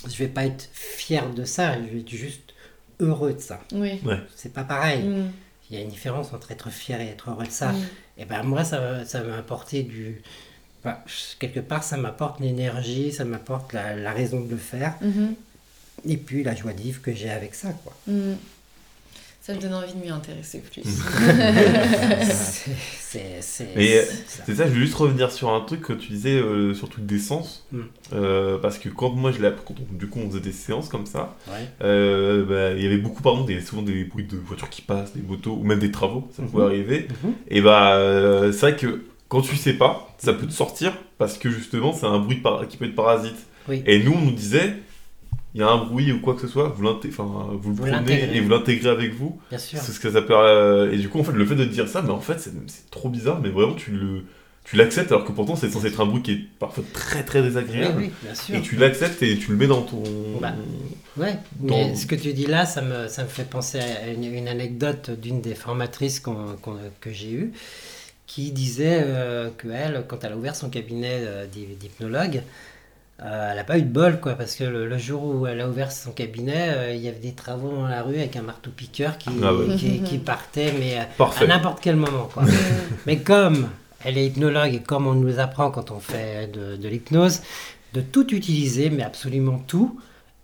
je vais pas être fier de ça, je vais être juste heureux de ça. Oui. C'est pas pareil. Mhm. Il y a une différence entre être fier et être heureux de ça. Mhm. Et ben moi, ça, va- ça va m'apporter du. Bah, quelque part, ça m'apporte l'énergie, ça m'apporte la, la raison de le faire. Mhm. Et puis la joie de vivre que j'ai avec ça. Quoi. Mhm. Ça me donne envie de m'y intéresser plus. C'est- c'est- c'est- Mais, euh, c'est ça. C'est ça, je voulais juste revenir sur un truc que tu disais euh, sur le truc des sens. Mm. Euh, parce que quand moi je l'ai appris, quand on- du coup on faisait des séances comme ça, Ouais. euh, bah, il y avait beaucoup, par exemple, des, souvent des bruits de voitures qui passent, des motos, ou même des travaux, ça Mhm. pouvait arriver. Mhm. Et bah, euh, c'est vrai que quand tu sais pas, ça peut te sortir parce que justement c'est un bruit qui peut être parasite. Oui. Et nous on nous disait, il y a un bruit ou quoi que ce soit, vous, vous le Vous prenez et vous l'intégrez avec vous. Bien sûr. C'est ce que ça peut. euh, et du coup, en fait, le fait de dire ça, mais en fait, c'est trop bizarre, mais vraiment, tu le. Tu l'acceptes alors que pourtant c'est censé être un bruit qui est parfois très très désagréable. oui, bien sûr. Et tu l'acceptes et tu le mets dans ton. Bah, Ouais, Dans- mais ce que tu dis là, ça me, ça me fait penser à une, une anecdote d'une des formatrices que j'ai eue, qui disait euh, que elle, quand elle a ouvert son cabinet euh, d'hy- d'hypnologue, euh, elle n'a pas eu de bol, quoi, parce que le, le jour où elle a ouvert son cabinet, euh, il y avait des travaux dans la rue avec un marteau-piqueur qui, Ah ouais. qui, qui partait, mais à- n'importe quel moment, quoi. Mais comme elle est hypnologue et comme on nous apprend quand on fait de, de l'hypnose, de tout utiliser, mais absolument tout,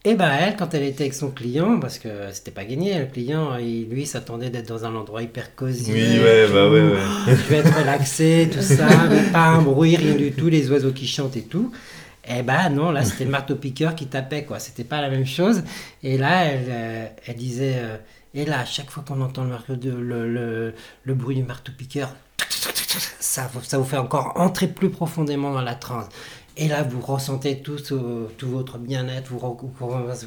Et ben elle, quand elle était avec son client, parce que c'était pas gagné, le client, il, lui s'attendait d'être dans un endroit hyper cosy. Oui, ouais, bah ouais, ouais. Je vais être relaxé, tout ça, pas un bruit, rien du tout, les oiseaux qui chantent et tout. Et ben non, là c'était le marteau-piqueur qui tapait, quoi. C'était pas la même chose. Et là, elle, euh, elle disait, euh, et là, à chaque fois qu'on entend le, marteau- le, le, le bruit du marteau-piqueur, ça, vous- ça vous fait encore entrer plus profondément dans la transe. Et là, vous ressentez tout, tout votre bien-être, vous, vous,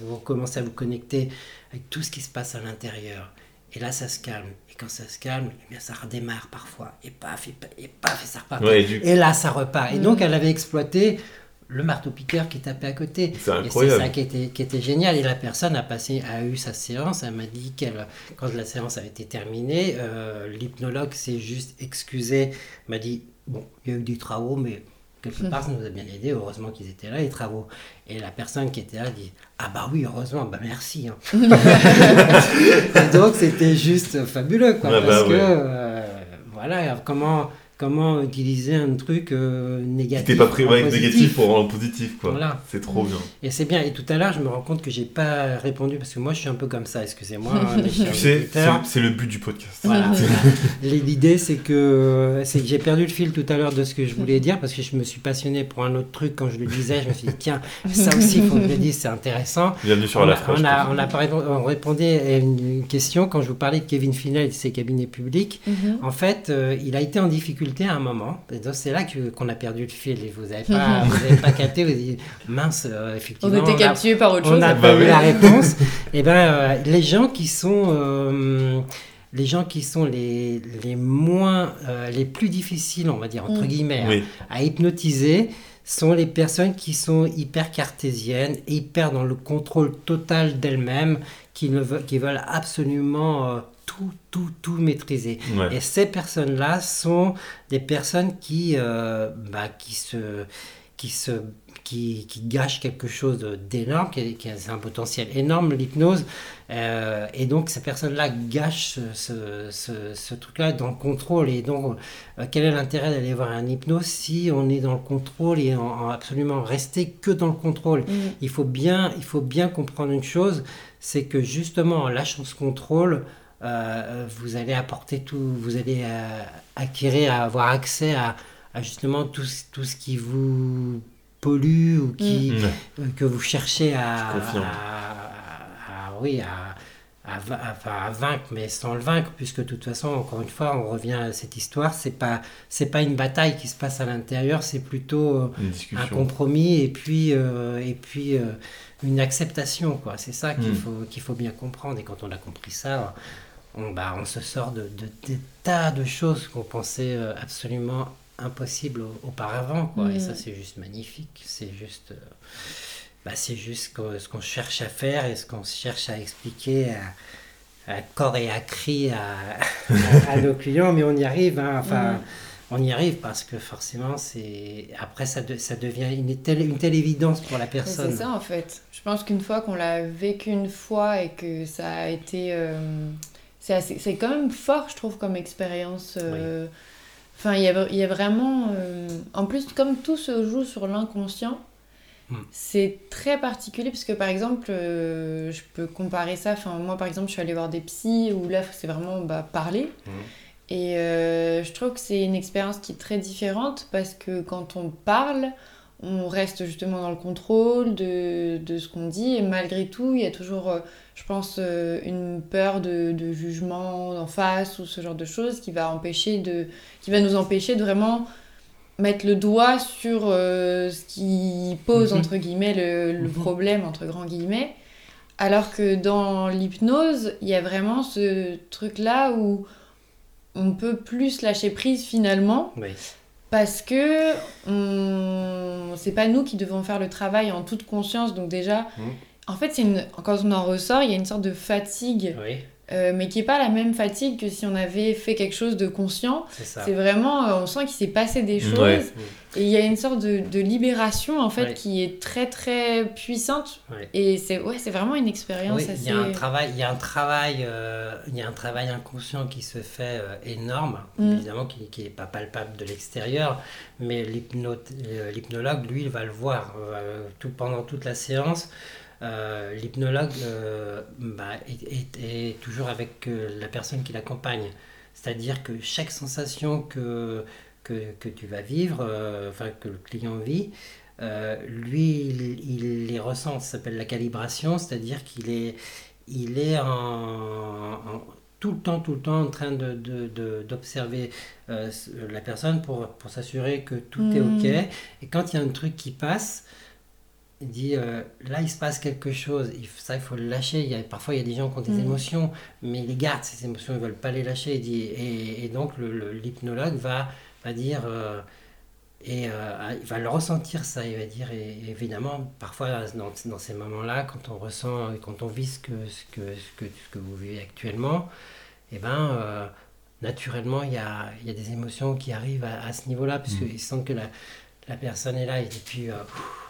vous commencez à vous connecter avec tout ce qui se passe à l'intérieur. Et là, ça se calme. Et quand ça se calme, eh bien, ça redémarre parfois. Et paf, et paf, et paf, et ça repart. Ouais, et du- Et là, ça repart. Et Mm. donc, elle avait exploité le marteau-piqueur qui tapait à côté. C'est Et c'est incroyable. ça qui était, qui était génial. Et la personne a, passé, a eu sa séance. Elle m'a dit qu'elle, quand la séance avait été terminée, euh, l'hypnologue s'est juste excusé. m'a dit Bon, il y a eu des travaux, mais quelque part, ça nous a bien aidé. Heureusement qu'ils étaient là, les travaux. Et la personne qui était là dit Ah, bah oui, heureusement, bah merci. hein. et donc, c'était juste fabuleux, quoi. Ouais, bah parce que, euh, voilà, comment. Comment utiliser un truc euh, négatif T'es pas pris en ouais, négatif pour rendre positif, quoi. Voilà. C'est trop bien. Et c'est bien. Et tout à l'heure, je me rends compte que j'ai pas répondu parce que moi, je suis un peu comme ça. Excusez-moi, hein, Tu sais, c'est le but du podcast. Voilà. L'idée, c'est que, c'est que j'ai perdu le fil tout à l'heure de ce que je voulais dire parce que je me suis passionné pour un autre truc quand je le disais. Je me suis dit, tiens, ça aussi, il faut que je le dise, c'est intéressant. Bienvenue sur on, la a, on, a, on a répondait à une question quand je vous parlais de Kevin Finel et de ses cabinets publics. Mhm. En fait, euh, il a été en difficulté à un moment. Et donc, c'est là qu'on a perdu le fil. Et vous n'avez pas, capté. Vous avez dit, mince, euh, On effectivement. était là, captivés par autre on chose. n'a Bah pas eu oui. la réponse. et ben, euh, les gens qui sont, euh, les gens qui sont les, les moins, euh, les plus difficiles, on va dire entre Mm. guillemets, Oui. à hypnotiser, sont les personnes qui sont hyper cartésiennes, hyper dans le contrôle total d'elles-mêmes, qui ne veulent, qui veulent absolument euh, tout, tout, tout maîtriser. Ouais. Et ces personnes-là sont des personnes qui, euh, bah, qui se, qui se, qui, qui gâchent quelque chose d'énorme, qui, qui a un potentiel énorme, l'hypnose. Euh, et donc ces personnes-là gâchent ce, ce, ce- ce truc-là dans le contrôle. Et donc, euh, quel est l'intérêt d'aller voir un hypnose si on est dans le contrôle et en, en absolument rester que dans le contrôle? Mhm. il faut bien, il faut bien comprendre une chose, c'est que justement en lâchant ce contrôle, euh, vous allez apporter tout, vous allez euh, acquérir, avoir accès à, à justement tout, ce- tout ce qui vous pollue ou qui, Ouais. euh, que vous cherchez à, à- à- oui, à, vaincre, mais sans le vaincre, puisque de toute façon, encore une fois, on revient à cette histoire, c'est pas, c'est pas une bataille qui se passe à l'intérieur, c'est plutôt un compromis et puis, et puis une acceptation. Quoi. C'est ça qu'il Mm. faut, qu'il faut bien comprendre. Et quand on a compris ça, on, bah, on se sort de, de, des tas de choses qu'on pensait euh, absolument impossibles au- auparavant. Quoi. Et Mm. ça, c'est juste magnifique. C'est juste, euh, bah, c'est juste ce qu'on cherche à faire et ce qu'on cherche à expliquer à, à corps et à cri à, à- à nos clients. Mais on y arrive. hein. Enfin, Mm. on y arrive parce que forcément, c'est après ça, de- ça devient une telle, une telle évidence pour la personne. C'est ça en fait. Je pense qu'une fois qu'on l'a vécu une fois et que ça a été. euh, c'est assez- c'est quand même fort, je trouve, comme expérience. euh, Enfin, il y a, y a vraiment. euh, en plus, comme tout se joue sur l'inconscient, Mm. c'est très particulier parce que par exemple, euh, je peux comparer ça. Enfin, moi, par exemple, je suis allée voir des psys où là, c'est vraiment bah, parler. Mm. Et euh, je trouve que c'est une expérience qui est très différente parce que quand on parle, on reste justement dans le contrôle de, de ce qu'on dit et malgré tout, il y a toujours, euh, je pense, euh, une peur de, de jugement en face ou ce genre de choses qui va, empêcher de, qui va nous empêcher de vraiment mettre le doigt sur euh, ce qui pose, Mhm. entre guillemets, le, le Mhm. problème, entre grands guillemets. Alors que dans l'hypnose, il y a vraiment ce truc-là où on peut plus lâcher prise finalement Oui. Parce que on... c'est pas nous qui devons faire le travail en toute conscience. Donc déjà, Mhm. en fait, c'est une... quand on en ressort, il y a une sorte de fatigue, Oui, euh, mais qui est pas la même fatigue que si on avait fait quelque chose de conscient. c'est vraiment, euh, on sent qu'il s'est passé des choses. Ouais. Et il y a une sorte de, de libération en fait Ouais. qui est très très puissante. Ouais. Et c'est ouais, vraiment une expérience Oui, il assez. y a un travail, il y a un travail, euh, il y a un travail inconscient qui se fait énorme, Mm. évidemment qui qui est pas palpable de l'extérieur, mais l'hypno- l'hypnologue lui il va le voir tout pendant toute la séance. Euh, l'hypnologue euh, bah, est, est, toujours avec la personne qui l'accompagne. C'est-à-dire que chaque sensation que, que, que tu vas vivre, enfin que le client vit, lui, il, les ressent. Ça s'appelle la calibration, c'est-à-dire qu'il est, il est en tout le temps, tout le temps en train d'observer de, de, euh, la personne pour, pour s'assurer que tout est OK. Hmm. Et quand il y a un truc qui passe, il dit euh, là, il se passe quelque chose. Il, ça, il faut le lâcher. Il y a, parfois, il y a des gens qui ont des hmm. émotions, mais ils les gardent, ces émotions, ils ne veulent pas les lâcher. Il dit, et, et donc, l'hypnologue va, va dire. Euh, et il va le ressentir ça, il va dire, et, évidemment, parfois dans, dans ces moments-là, quand on ressent, quand on vit ce que, ce que, ce que, ce que vous vivez actuellement, et eh ben, euh, naturellement, il y a, y a, des émotions qui arrivent à, ce niveau-là, puisqu'ils mmh. sentent que la, la, personne est là, et puis, euh,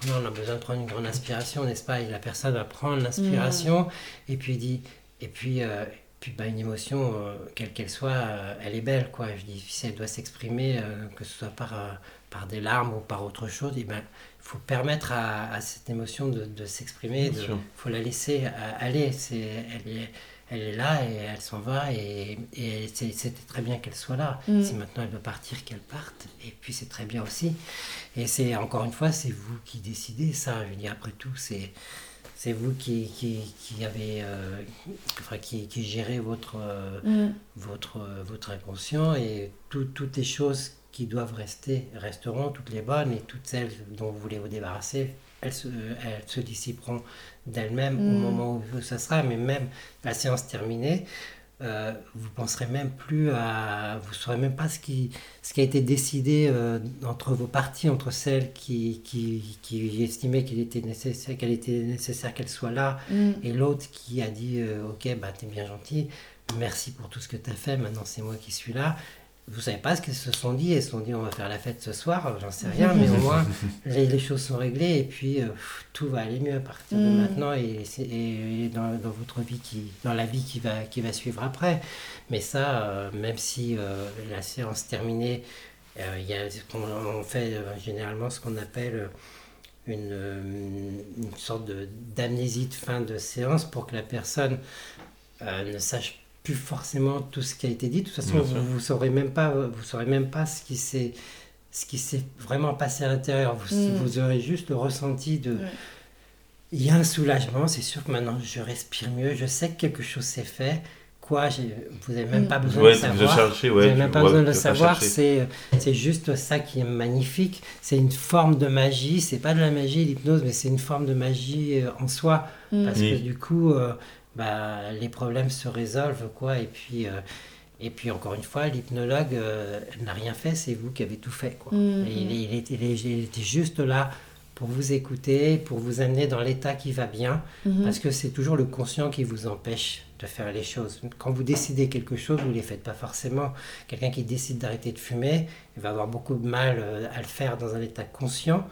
on a besoin de prendre une grande inspiration, n'est-ce pas? Et la personne va prendre l'inspiration, mmh. et puis dit, et puis, euh, puis bah, une émotion, quelle qu'elle soit, elle est belle, quoi. Je dis, si elle doit s'exprimer, que ce soit par par des larmes ou par autre chose, il ben, faut permettre à, cette émotion de, de s'exprimer, il faut la laisser aller. C'est, elle, est, elle est là et elle s'en va et, et c'était très bien qu'elle soit là. Mm. Si maintenant elle doit partir, qu'elle parte. Et puis c'est très bien aussi. Et c'est encore une fois, c'est vous qui décidez ça. Je dis après tout, c'est c'est vous qui, qui, qui avez euh, enfin, qui, qui, gérez votre, euh, mm. votre, votre inconscient et toutes les choses qui doivent rester resteront, toutes les bonnes et toutes celles dont vous voulez vous débarrasser, elles se, elles se dissiperont d'elles-mêmes au mm. moment où ça sera, mais même la séance terminée, euh, vous penserez même plus à, vous saurez même pas ce qui, ce qui a été décidé euh, entre vos parties, entre celles qui, qui, qui estimaient qu'il était nécessaire, qu'elle était nécessaire qu'elle soit là, mm. et l'autre qui a dit, euh, ok, bah t'es bien gentil, merci pour tout ce que tu as fait, maintenant c'est moi qui suis là, vous savez pas ce qu'ils se sont dit. Ils se sont dit on va faire la fête ce soir, j'en sais rien, mais au moins les, choses sont réglées et puis euh, tout va aller mieux à partir de mm. maintenant et, et dans, dans, votre vie qui, dans la vie qui va, qui va suivre après. Mais ça, euh, même si euh, la séance terminée, il y a, on, fait généralement ce qu'on appelle une, une sorte d'amnésie de, fin de séance pour que la personne ne sache pas plus forcément tout ce qui a été dit. De toute façon, vous ne saurez même pas, vous saurez même pas ce qui s'est ce qui s'est vraiment passé à l'intérieur. Vous, mm. vous, aurez juste le ressenti de. Il y a un soulagement, c'est sûr que maintenant je respire mieux, je sais que quelque chose s'est fait. Quoi, vous n'avez même mm. pas besoin de savoir. vous n'avez même pas besoin de le savoir, c'est juste ça qui est magnifique. C'est une forme de magie, c'est pas de la magie, l'hypnose, mais c'est une forme de magie euh, en soi. Mm. Parce que du coup, euh, bah, les problèmes se résolvent, quoi. Et puis, euh, et puis encore une fois, l'hypnologue euh, n'a rien fait, c'est vous qui avez tout fait, quoi. Mm-hmm. il, il, était, il, était, juste là pour vous écouter, pour vous amener dans l'état qui va bien, mm-hmm. parce que c'est toujours le conscient qui vous empêche de faire les choses. Quand vous décidez quelque chose, vous ne les faites pas forcément. Quelqu'un qui décide d'arrêter de fumer, il va avoir beaucoup de mal euh, à le faire dans un état conscient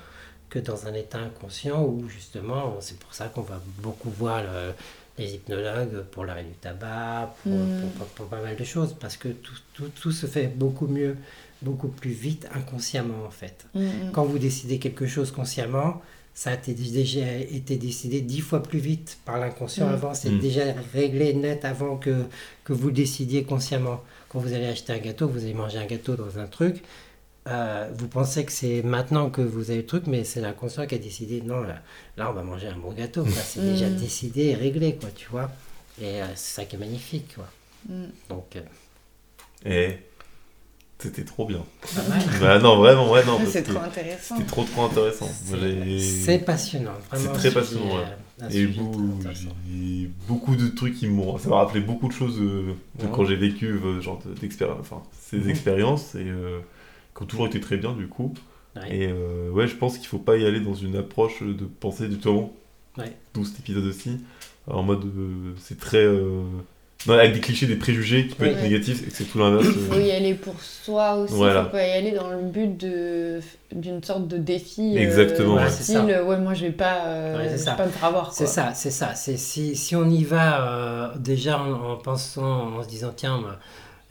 que dans un état inconscient où justement, c'est pour ça qu'on va beaucoup voir le, les hypnologues pour l'arrêt du tabac, hmm. pour, pas mal de choses, parce que tout, tout, tout, se fait beaucoup mieux, beaucoup plus vite inconsciemment en fait. Hmm, hmm. Quand vous décidez quelque chose consciemment, ça a été déjà été décidé dix fois plus vite par l'inconscient avant, c'est déjà réglé net avant que, que vous décidiez consciemment. Quand vous allez acheter un gâteau, vous allez manger un gâteau dans un truc, euh, vous pensez que c'est maintenant que vous avez le truc, mais c'est l'inconscient qui a décidé, non, là, là, on va manger un bon gâteau. C'est déjà mm. décidé et réglé, quoi, tu vois. Et euh, c'est ça qui est magnifique, quoi. Mm. Donc... Euh, et c'était trop bien. bah non, vraiment, ouais, non. C'est trop intéressant. C'était trop, trop intéressant. C'est passionnant, vraiment. C'est très passionnant, ouais. Et beaucoup, beaucoup de trucs qui m'ont. Ça m'a rappelé beaucoup de choses quand j'ai vécu genre d'expérience, enfin, ces mm-hmm. expériences. Et qui ont toujours été très bien du coup. Et euh, ouais, je pense qu'il faut pas y aller dans une approche de pensée du temps. Ouais. D'où cet épisode aussi. En mode, euh, c'est très. Euh, non, avec des clichés, des préjugés qui peuvent être négatifs et que c'est tout l'inverse. Il faut y aller pour soi aussi. Il faut pas y aller dans le but de d'une sorte de défi. Exactement. ouais, style, ouais, moi je vais pas, je vais pas me faire avoir. C'est ça, c'est ça. Si, si on y va déjà en, pensant, en se disant, tiens,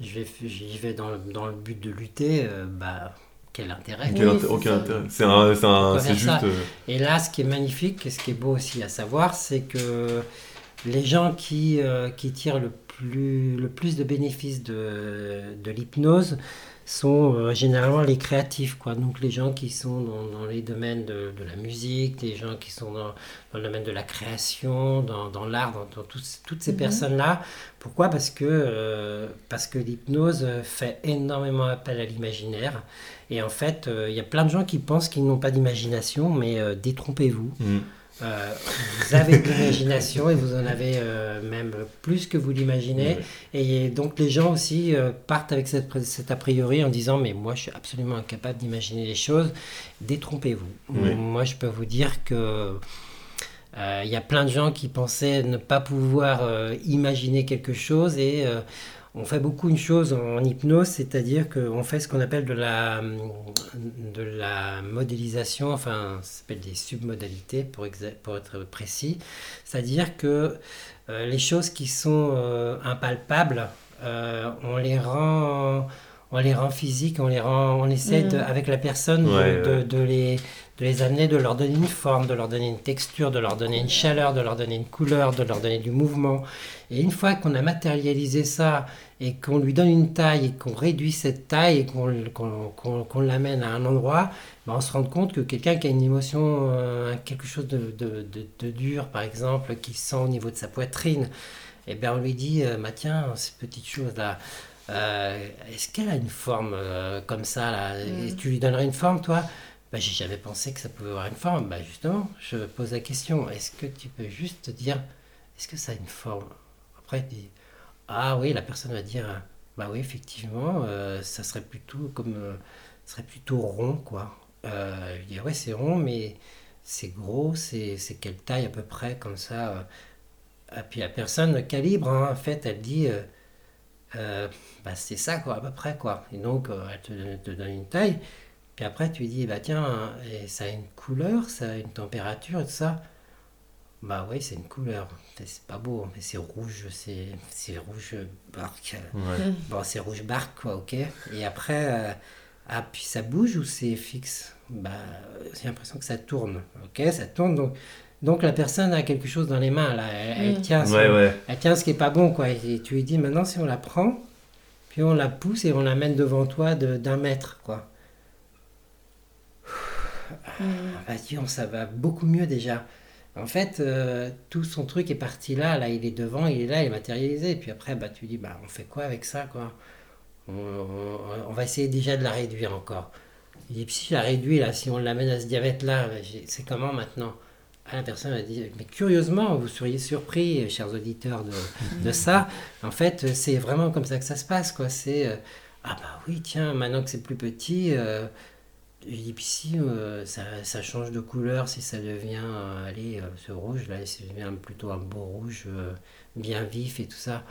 j'y vais dans le, dans le but de lutter, euh, bah, quel intérêt? Quel Oui, aucun intérêt. C'est un, c'est un- Pourquoi c'est faire juste. ça euh, Et là, ce qui est magnifique, et ce qui est beau aussi à savoir, c'est que les gens qui, euh, qui tirent le plus, le plus de bénéfices de, de l'hypnose sont euh, généralement les créatifs. Quoi. Donc les gens qui sont dans, dans les domaines de, de la musique, des gens qui sont dans, dans le domaine de la création, dans, dans l'art, dans, toutes ces Mhm. personnes-là. Pourquoi? Parce que, euh, parce que l'hypnose fait énormément appel à l'imaginaire. Et en fait, euh, il y a plein de gens qui pensent qu'ils n'ont pas d'imagination, mais euh, détrompez-vous. mm. Euh, vous avez de l'imagination et vous en avez euh, même plus que vous l'imaginez. Et donc les gens aussi euh, partent avec cette, cet a priori en disant mais moi je suis absolument incapable d'imaginer les choses. Détrompez-vous. Oui. Moi je peux vous dire que euh, il y a plein de gens qui pensaient ne pas pouvoir euh, imaginer quelque chose et euh, on fait beaucoup une chose en hypnose, c'est-à-dire qu'on fait ce qu'on appelle de la, de la modélisation, enfin, ça s'appelle des submodalités pour, être précis. C'est-à-dire que euh, les choses qui sont euh, impalpables, euh, on les rend on les rend physiques, on les rend, on essaie de- Mhm. avec la personne de- Ouais, de, ouais. de les, de les amener, de leur donner une forme, de leur donner une texture, de leur donner une chaleur, de leur donner une couleur, de leur donner du mouvement. Et une fois qu'on a matérialisé ça et qu'on lui donne une taille et qu'on réduit cette taille et qu'on qu'on- qu'on- qu'on l'amène à un endroit, ben, on se rend compte que quelqu'un qui a une émotion, euh, quelque chose de, de- de- de dur par exemple, qui sent au niveau de sa poitrine, et bien on lui dit, euh, bah, tiens, ces petites choses-là, euh, est-ce qu'elle a une forme euh, comme ça là? Et Mm. Tu lui donnerais une forme toi? Bah, J'ai jamais pensé que ça pouvait avoir une forme. Bah, justement, je pose la question, est-ce que tu peux juste te dire, est-ce que ça a une forme? Après, tu dis, ah oui, la personne va dire, bah oui, effectivement, euh, ça serait plutôt comme, euh, serait plutôt rond, quoi. Euh, je dis, ouais, c'est rond, mais c'est gros, c'est c'est quelle taille à peu près, comme ça. euh. Puis la personne calibre, hein, en fait, elle dit, euh, bah, c'est ça, quoi, à peu près, quoi. Et donc, elle te, te donne une taille. Puis après, tu lui dis, bah tiens, et ça a une couleur, ça a une température et tout ça. Bah oui, c'est une couleur. C'est pas beau, mais c'est rouge, c'est c'est rouge barque. Ouais. Bon, c'est rouge barque, quoi, ok. Et après, euh, ah, puis ça bouge ou c'est fixe? Bah, j'ai l'impression que ça tourne, ok Ça tourne, donc, donc la personne a quelque chose dans les mains, là. Elle, elle Mm. tient son- Ouais, ouais. elle tient ce qui est pas bon, quoi. Et tu lui dis, maintenant, si on la prend, puis on la pousse et on la mène devant toi de- d'un mètre, quoi. Mm. Ah, Vas-y, on- ça va beaucoup mieux déjà. En fait, euh, tout son truc est parti là, là, il est devant, il est là, il est matérialisé. Et puis après, bah, tu dis, bah, on fait quoi avec ça, quoi? On, va essayer déjà de la réduire encore. Il dit, si je la réduis, là, si on l'amène à ce diabète-là, j'ai- c'est comment maintenant? Ah, La personne a dit, mais curieusement, vous seriez surpris, chers auditeurs, de, ça. En fait, c'est vraiment comme ça que ça se passe. C'est, euh, ah bah oui, tiens, maintenant que c'est plus petit, euh, je dis, puis si euh, ça, ça change de couleur, si ça devient, euh, allez, euh, ce rouge, là, si ça devient plutôt un beau rouge euh, bien vif et tout ça.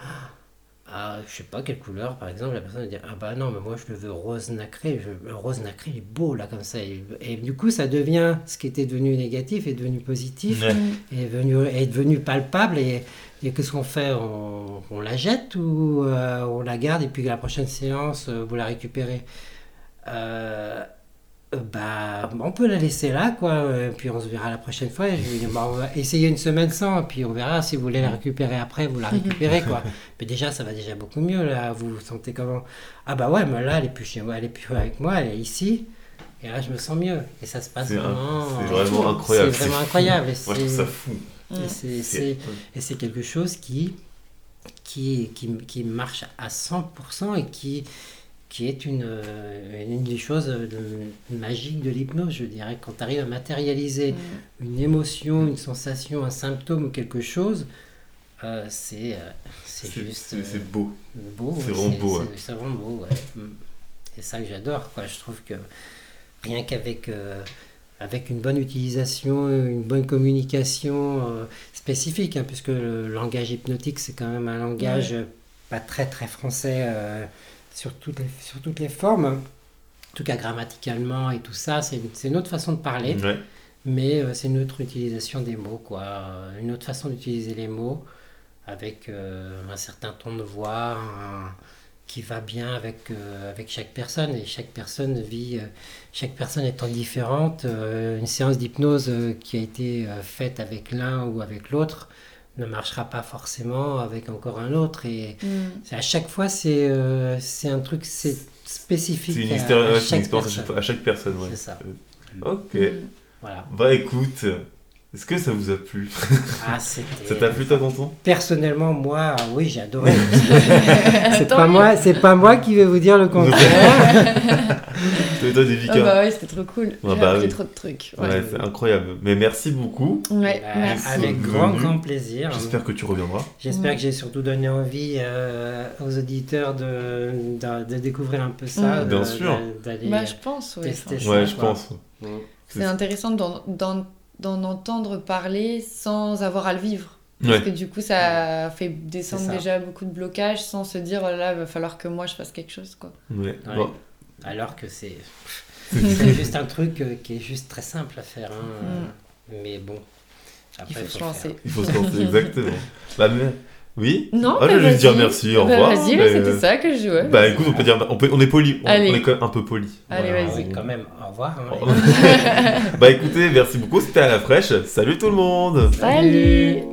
Ah, je sais pas quelle couleur, par exemple, la personne va dire Ah bah non, mais moi je le veux rose nacré. Je- le rose nacré, il est beau là, comme ça. Et, et du coup, ça devient ce qui était devenu négatif est devenu positif, Ouais. est, devenu, est devenu palpable. Et, et qu'est-ce qu'on fait? On, on la jette ou on la garde et puis la prochaine séance, vous la récupérez? Euh, euh, bah, on peut la laisser là, quoi. euh, Puis on se verra la prochaine fois. Et je lui dis, bah, on va essayer une semaine sans, puis on verra si vous voulez la récupérer après, vous la récupérez, quoi. Mais déjà, ça va déjà beaucoup mieux, là. Vous vous sentez comment? Ah, bah ouais, mais là, elle est plus chez moi, elle est plus avec moi, elle est ici. Et là, je me sens mieux. Et ça se passe vraiment. c'est vraiment incroyable. C'est vraiment incroyable. Et Moi, je trouve c'est- ça fou. et c'est- C'est- c'est- et c'est quelque chose qui, qui, qui, qui marche à 100% et qui, qui est une, euh, une des choses de- magiques de l'hypnose, je dirais. Quand tu arrives à matérialiser Mm. une émotion, une sensation, un symptôme ou quelque chose, euh, c'est euh, c'est C'est juste c'est- euh, c'est beau. beau. c'est vraiment beau, c'est- ouais. C'est vraiment beau, ouais. Mm. C'est ça que j'adore, quoi. Je trouve que rien qu'avec euh, avec une bonne utilisation, une bonne communication euh, spécifique, hein, puisque le langage hypnotique, c'est quand même un langage pas très très français euh, sur, toutes les, sur toutes les formes. En tout cas, grammaticalement et tout ça, c'est une, autre façon de parler. Ouais. Mais euh, c'est une autre utilisation des mots, quoi. Euh, Une autre façon d'utiliser les mots avec euh, un certain ton de voix. un- qui va bien avec, euh, avec chaque personne. Et chaque personne vit, chaque personne étant différente. une séance d'hypnose qui a été faite avec l'un ou avec l'autre ne marchera pas forcément avec encore un autre. Et Mm. c'est- à chaque fois, c'est euh, c'est un truc c'est spécifique C'est une, à- histoire- à une chaque expérience à personne. chaque, à chaque personne. Ouais. C'est ça. Ok. Mm. Voilà. Bah écoute, est-ce que ça vous a plu? Ah, Ça t'a plu toi, tonton? Personnellement, moi, oui, j'ai adoré. c'est pas moi, c'est pas moi qui vais vous dire le contraire. Toi, toi, Ah Devika bah ouais, c'était trop cool. Ouais, J'ai bah appris oui. trop de trucs. Ouais, Ouais, c'est incroyable. Mais merci beaucoup. Ouais, Bah, merci. avec Venu. grand, grand plaisir. J'espère que tu reviendras. J'espère que j'ai surtout donné envie euh, aux auditeurs de, de, de découvrir un peu ça. De- Bien de- sûr. d'aller- Bah, je pense, ouais. tester enfin, ça, Ouais, je quoi. pense. C'est intéressant d'en- d'en entendre parler sans avoir à le vivre. Ouais. Parce que du coup, ça fait descendre ça. déjà beaucoup de blocages sans se dire oh là, il va falloir que moi je fasse quelque chose. quoi. Ouais. Ouais. Bon. Alors que c'est c'est juste un truc euh, qui est juste très simple à faire. hein. Mais bon, après, Il faut se faire. lancer. Il faut se lancer, exactement. Bah, mais... Oui Non, Ah, bah, je vais vas-y. dire merci, au Bah, revoir. Vas-y, mais, c'était euh, ça que je jouais. Bah écoute, on peut dire, on, peut, on est poli, on, est quand même un peu poli. Allez, Voilà, vas-y. Oui, quand même, au revoir. hein. bah écoutez, merci beaucoup, c'était à la fraîche. Salut tout le monde Salut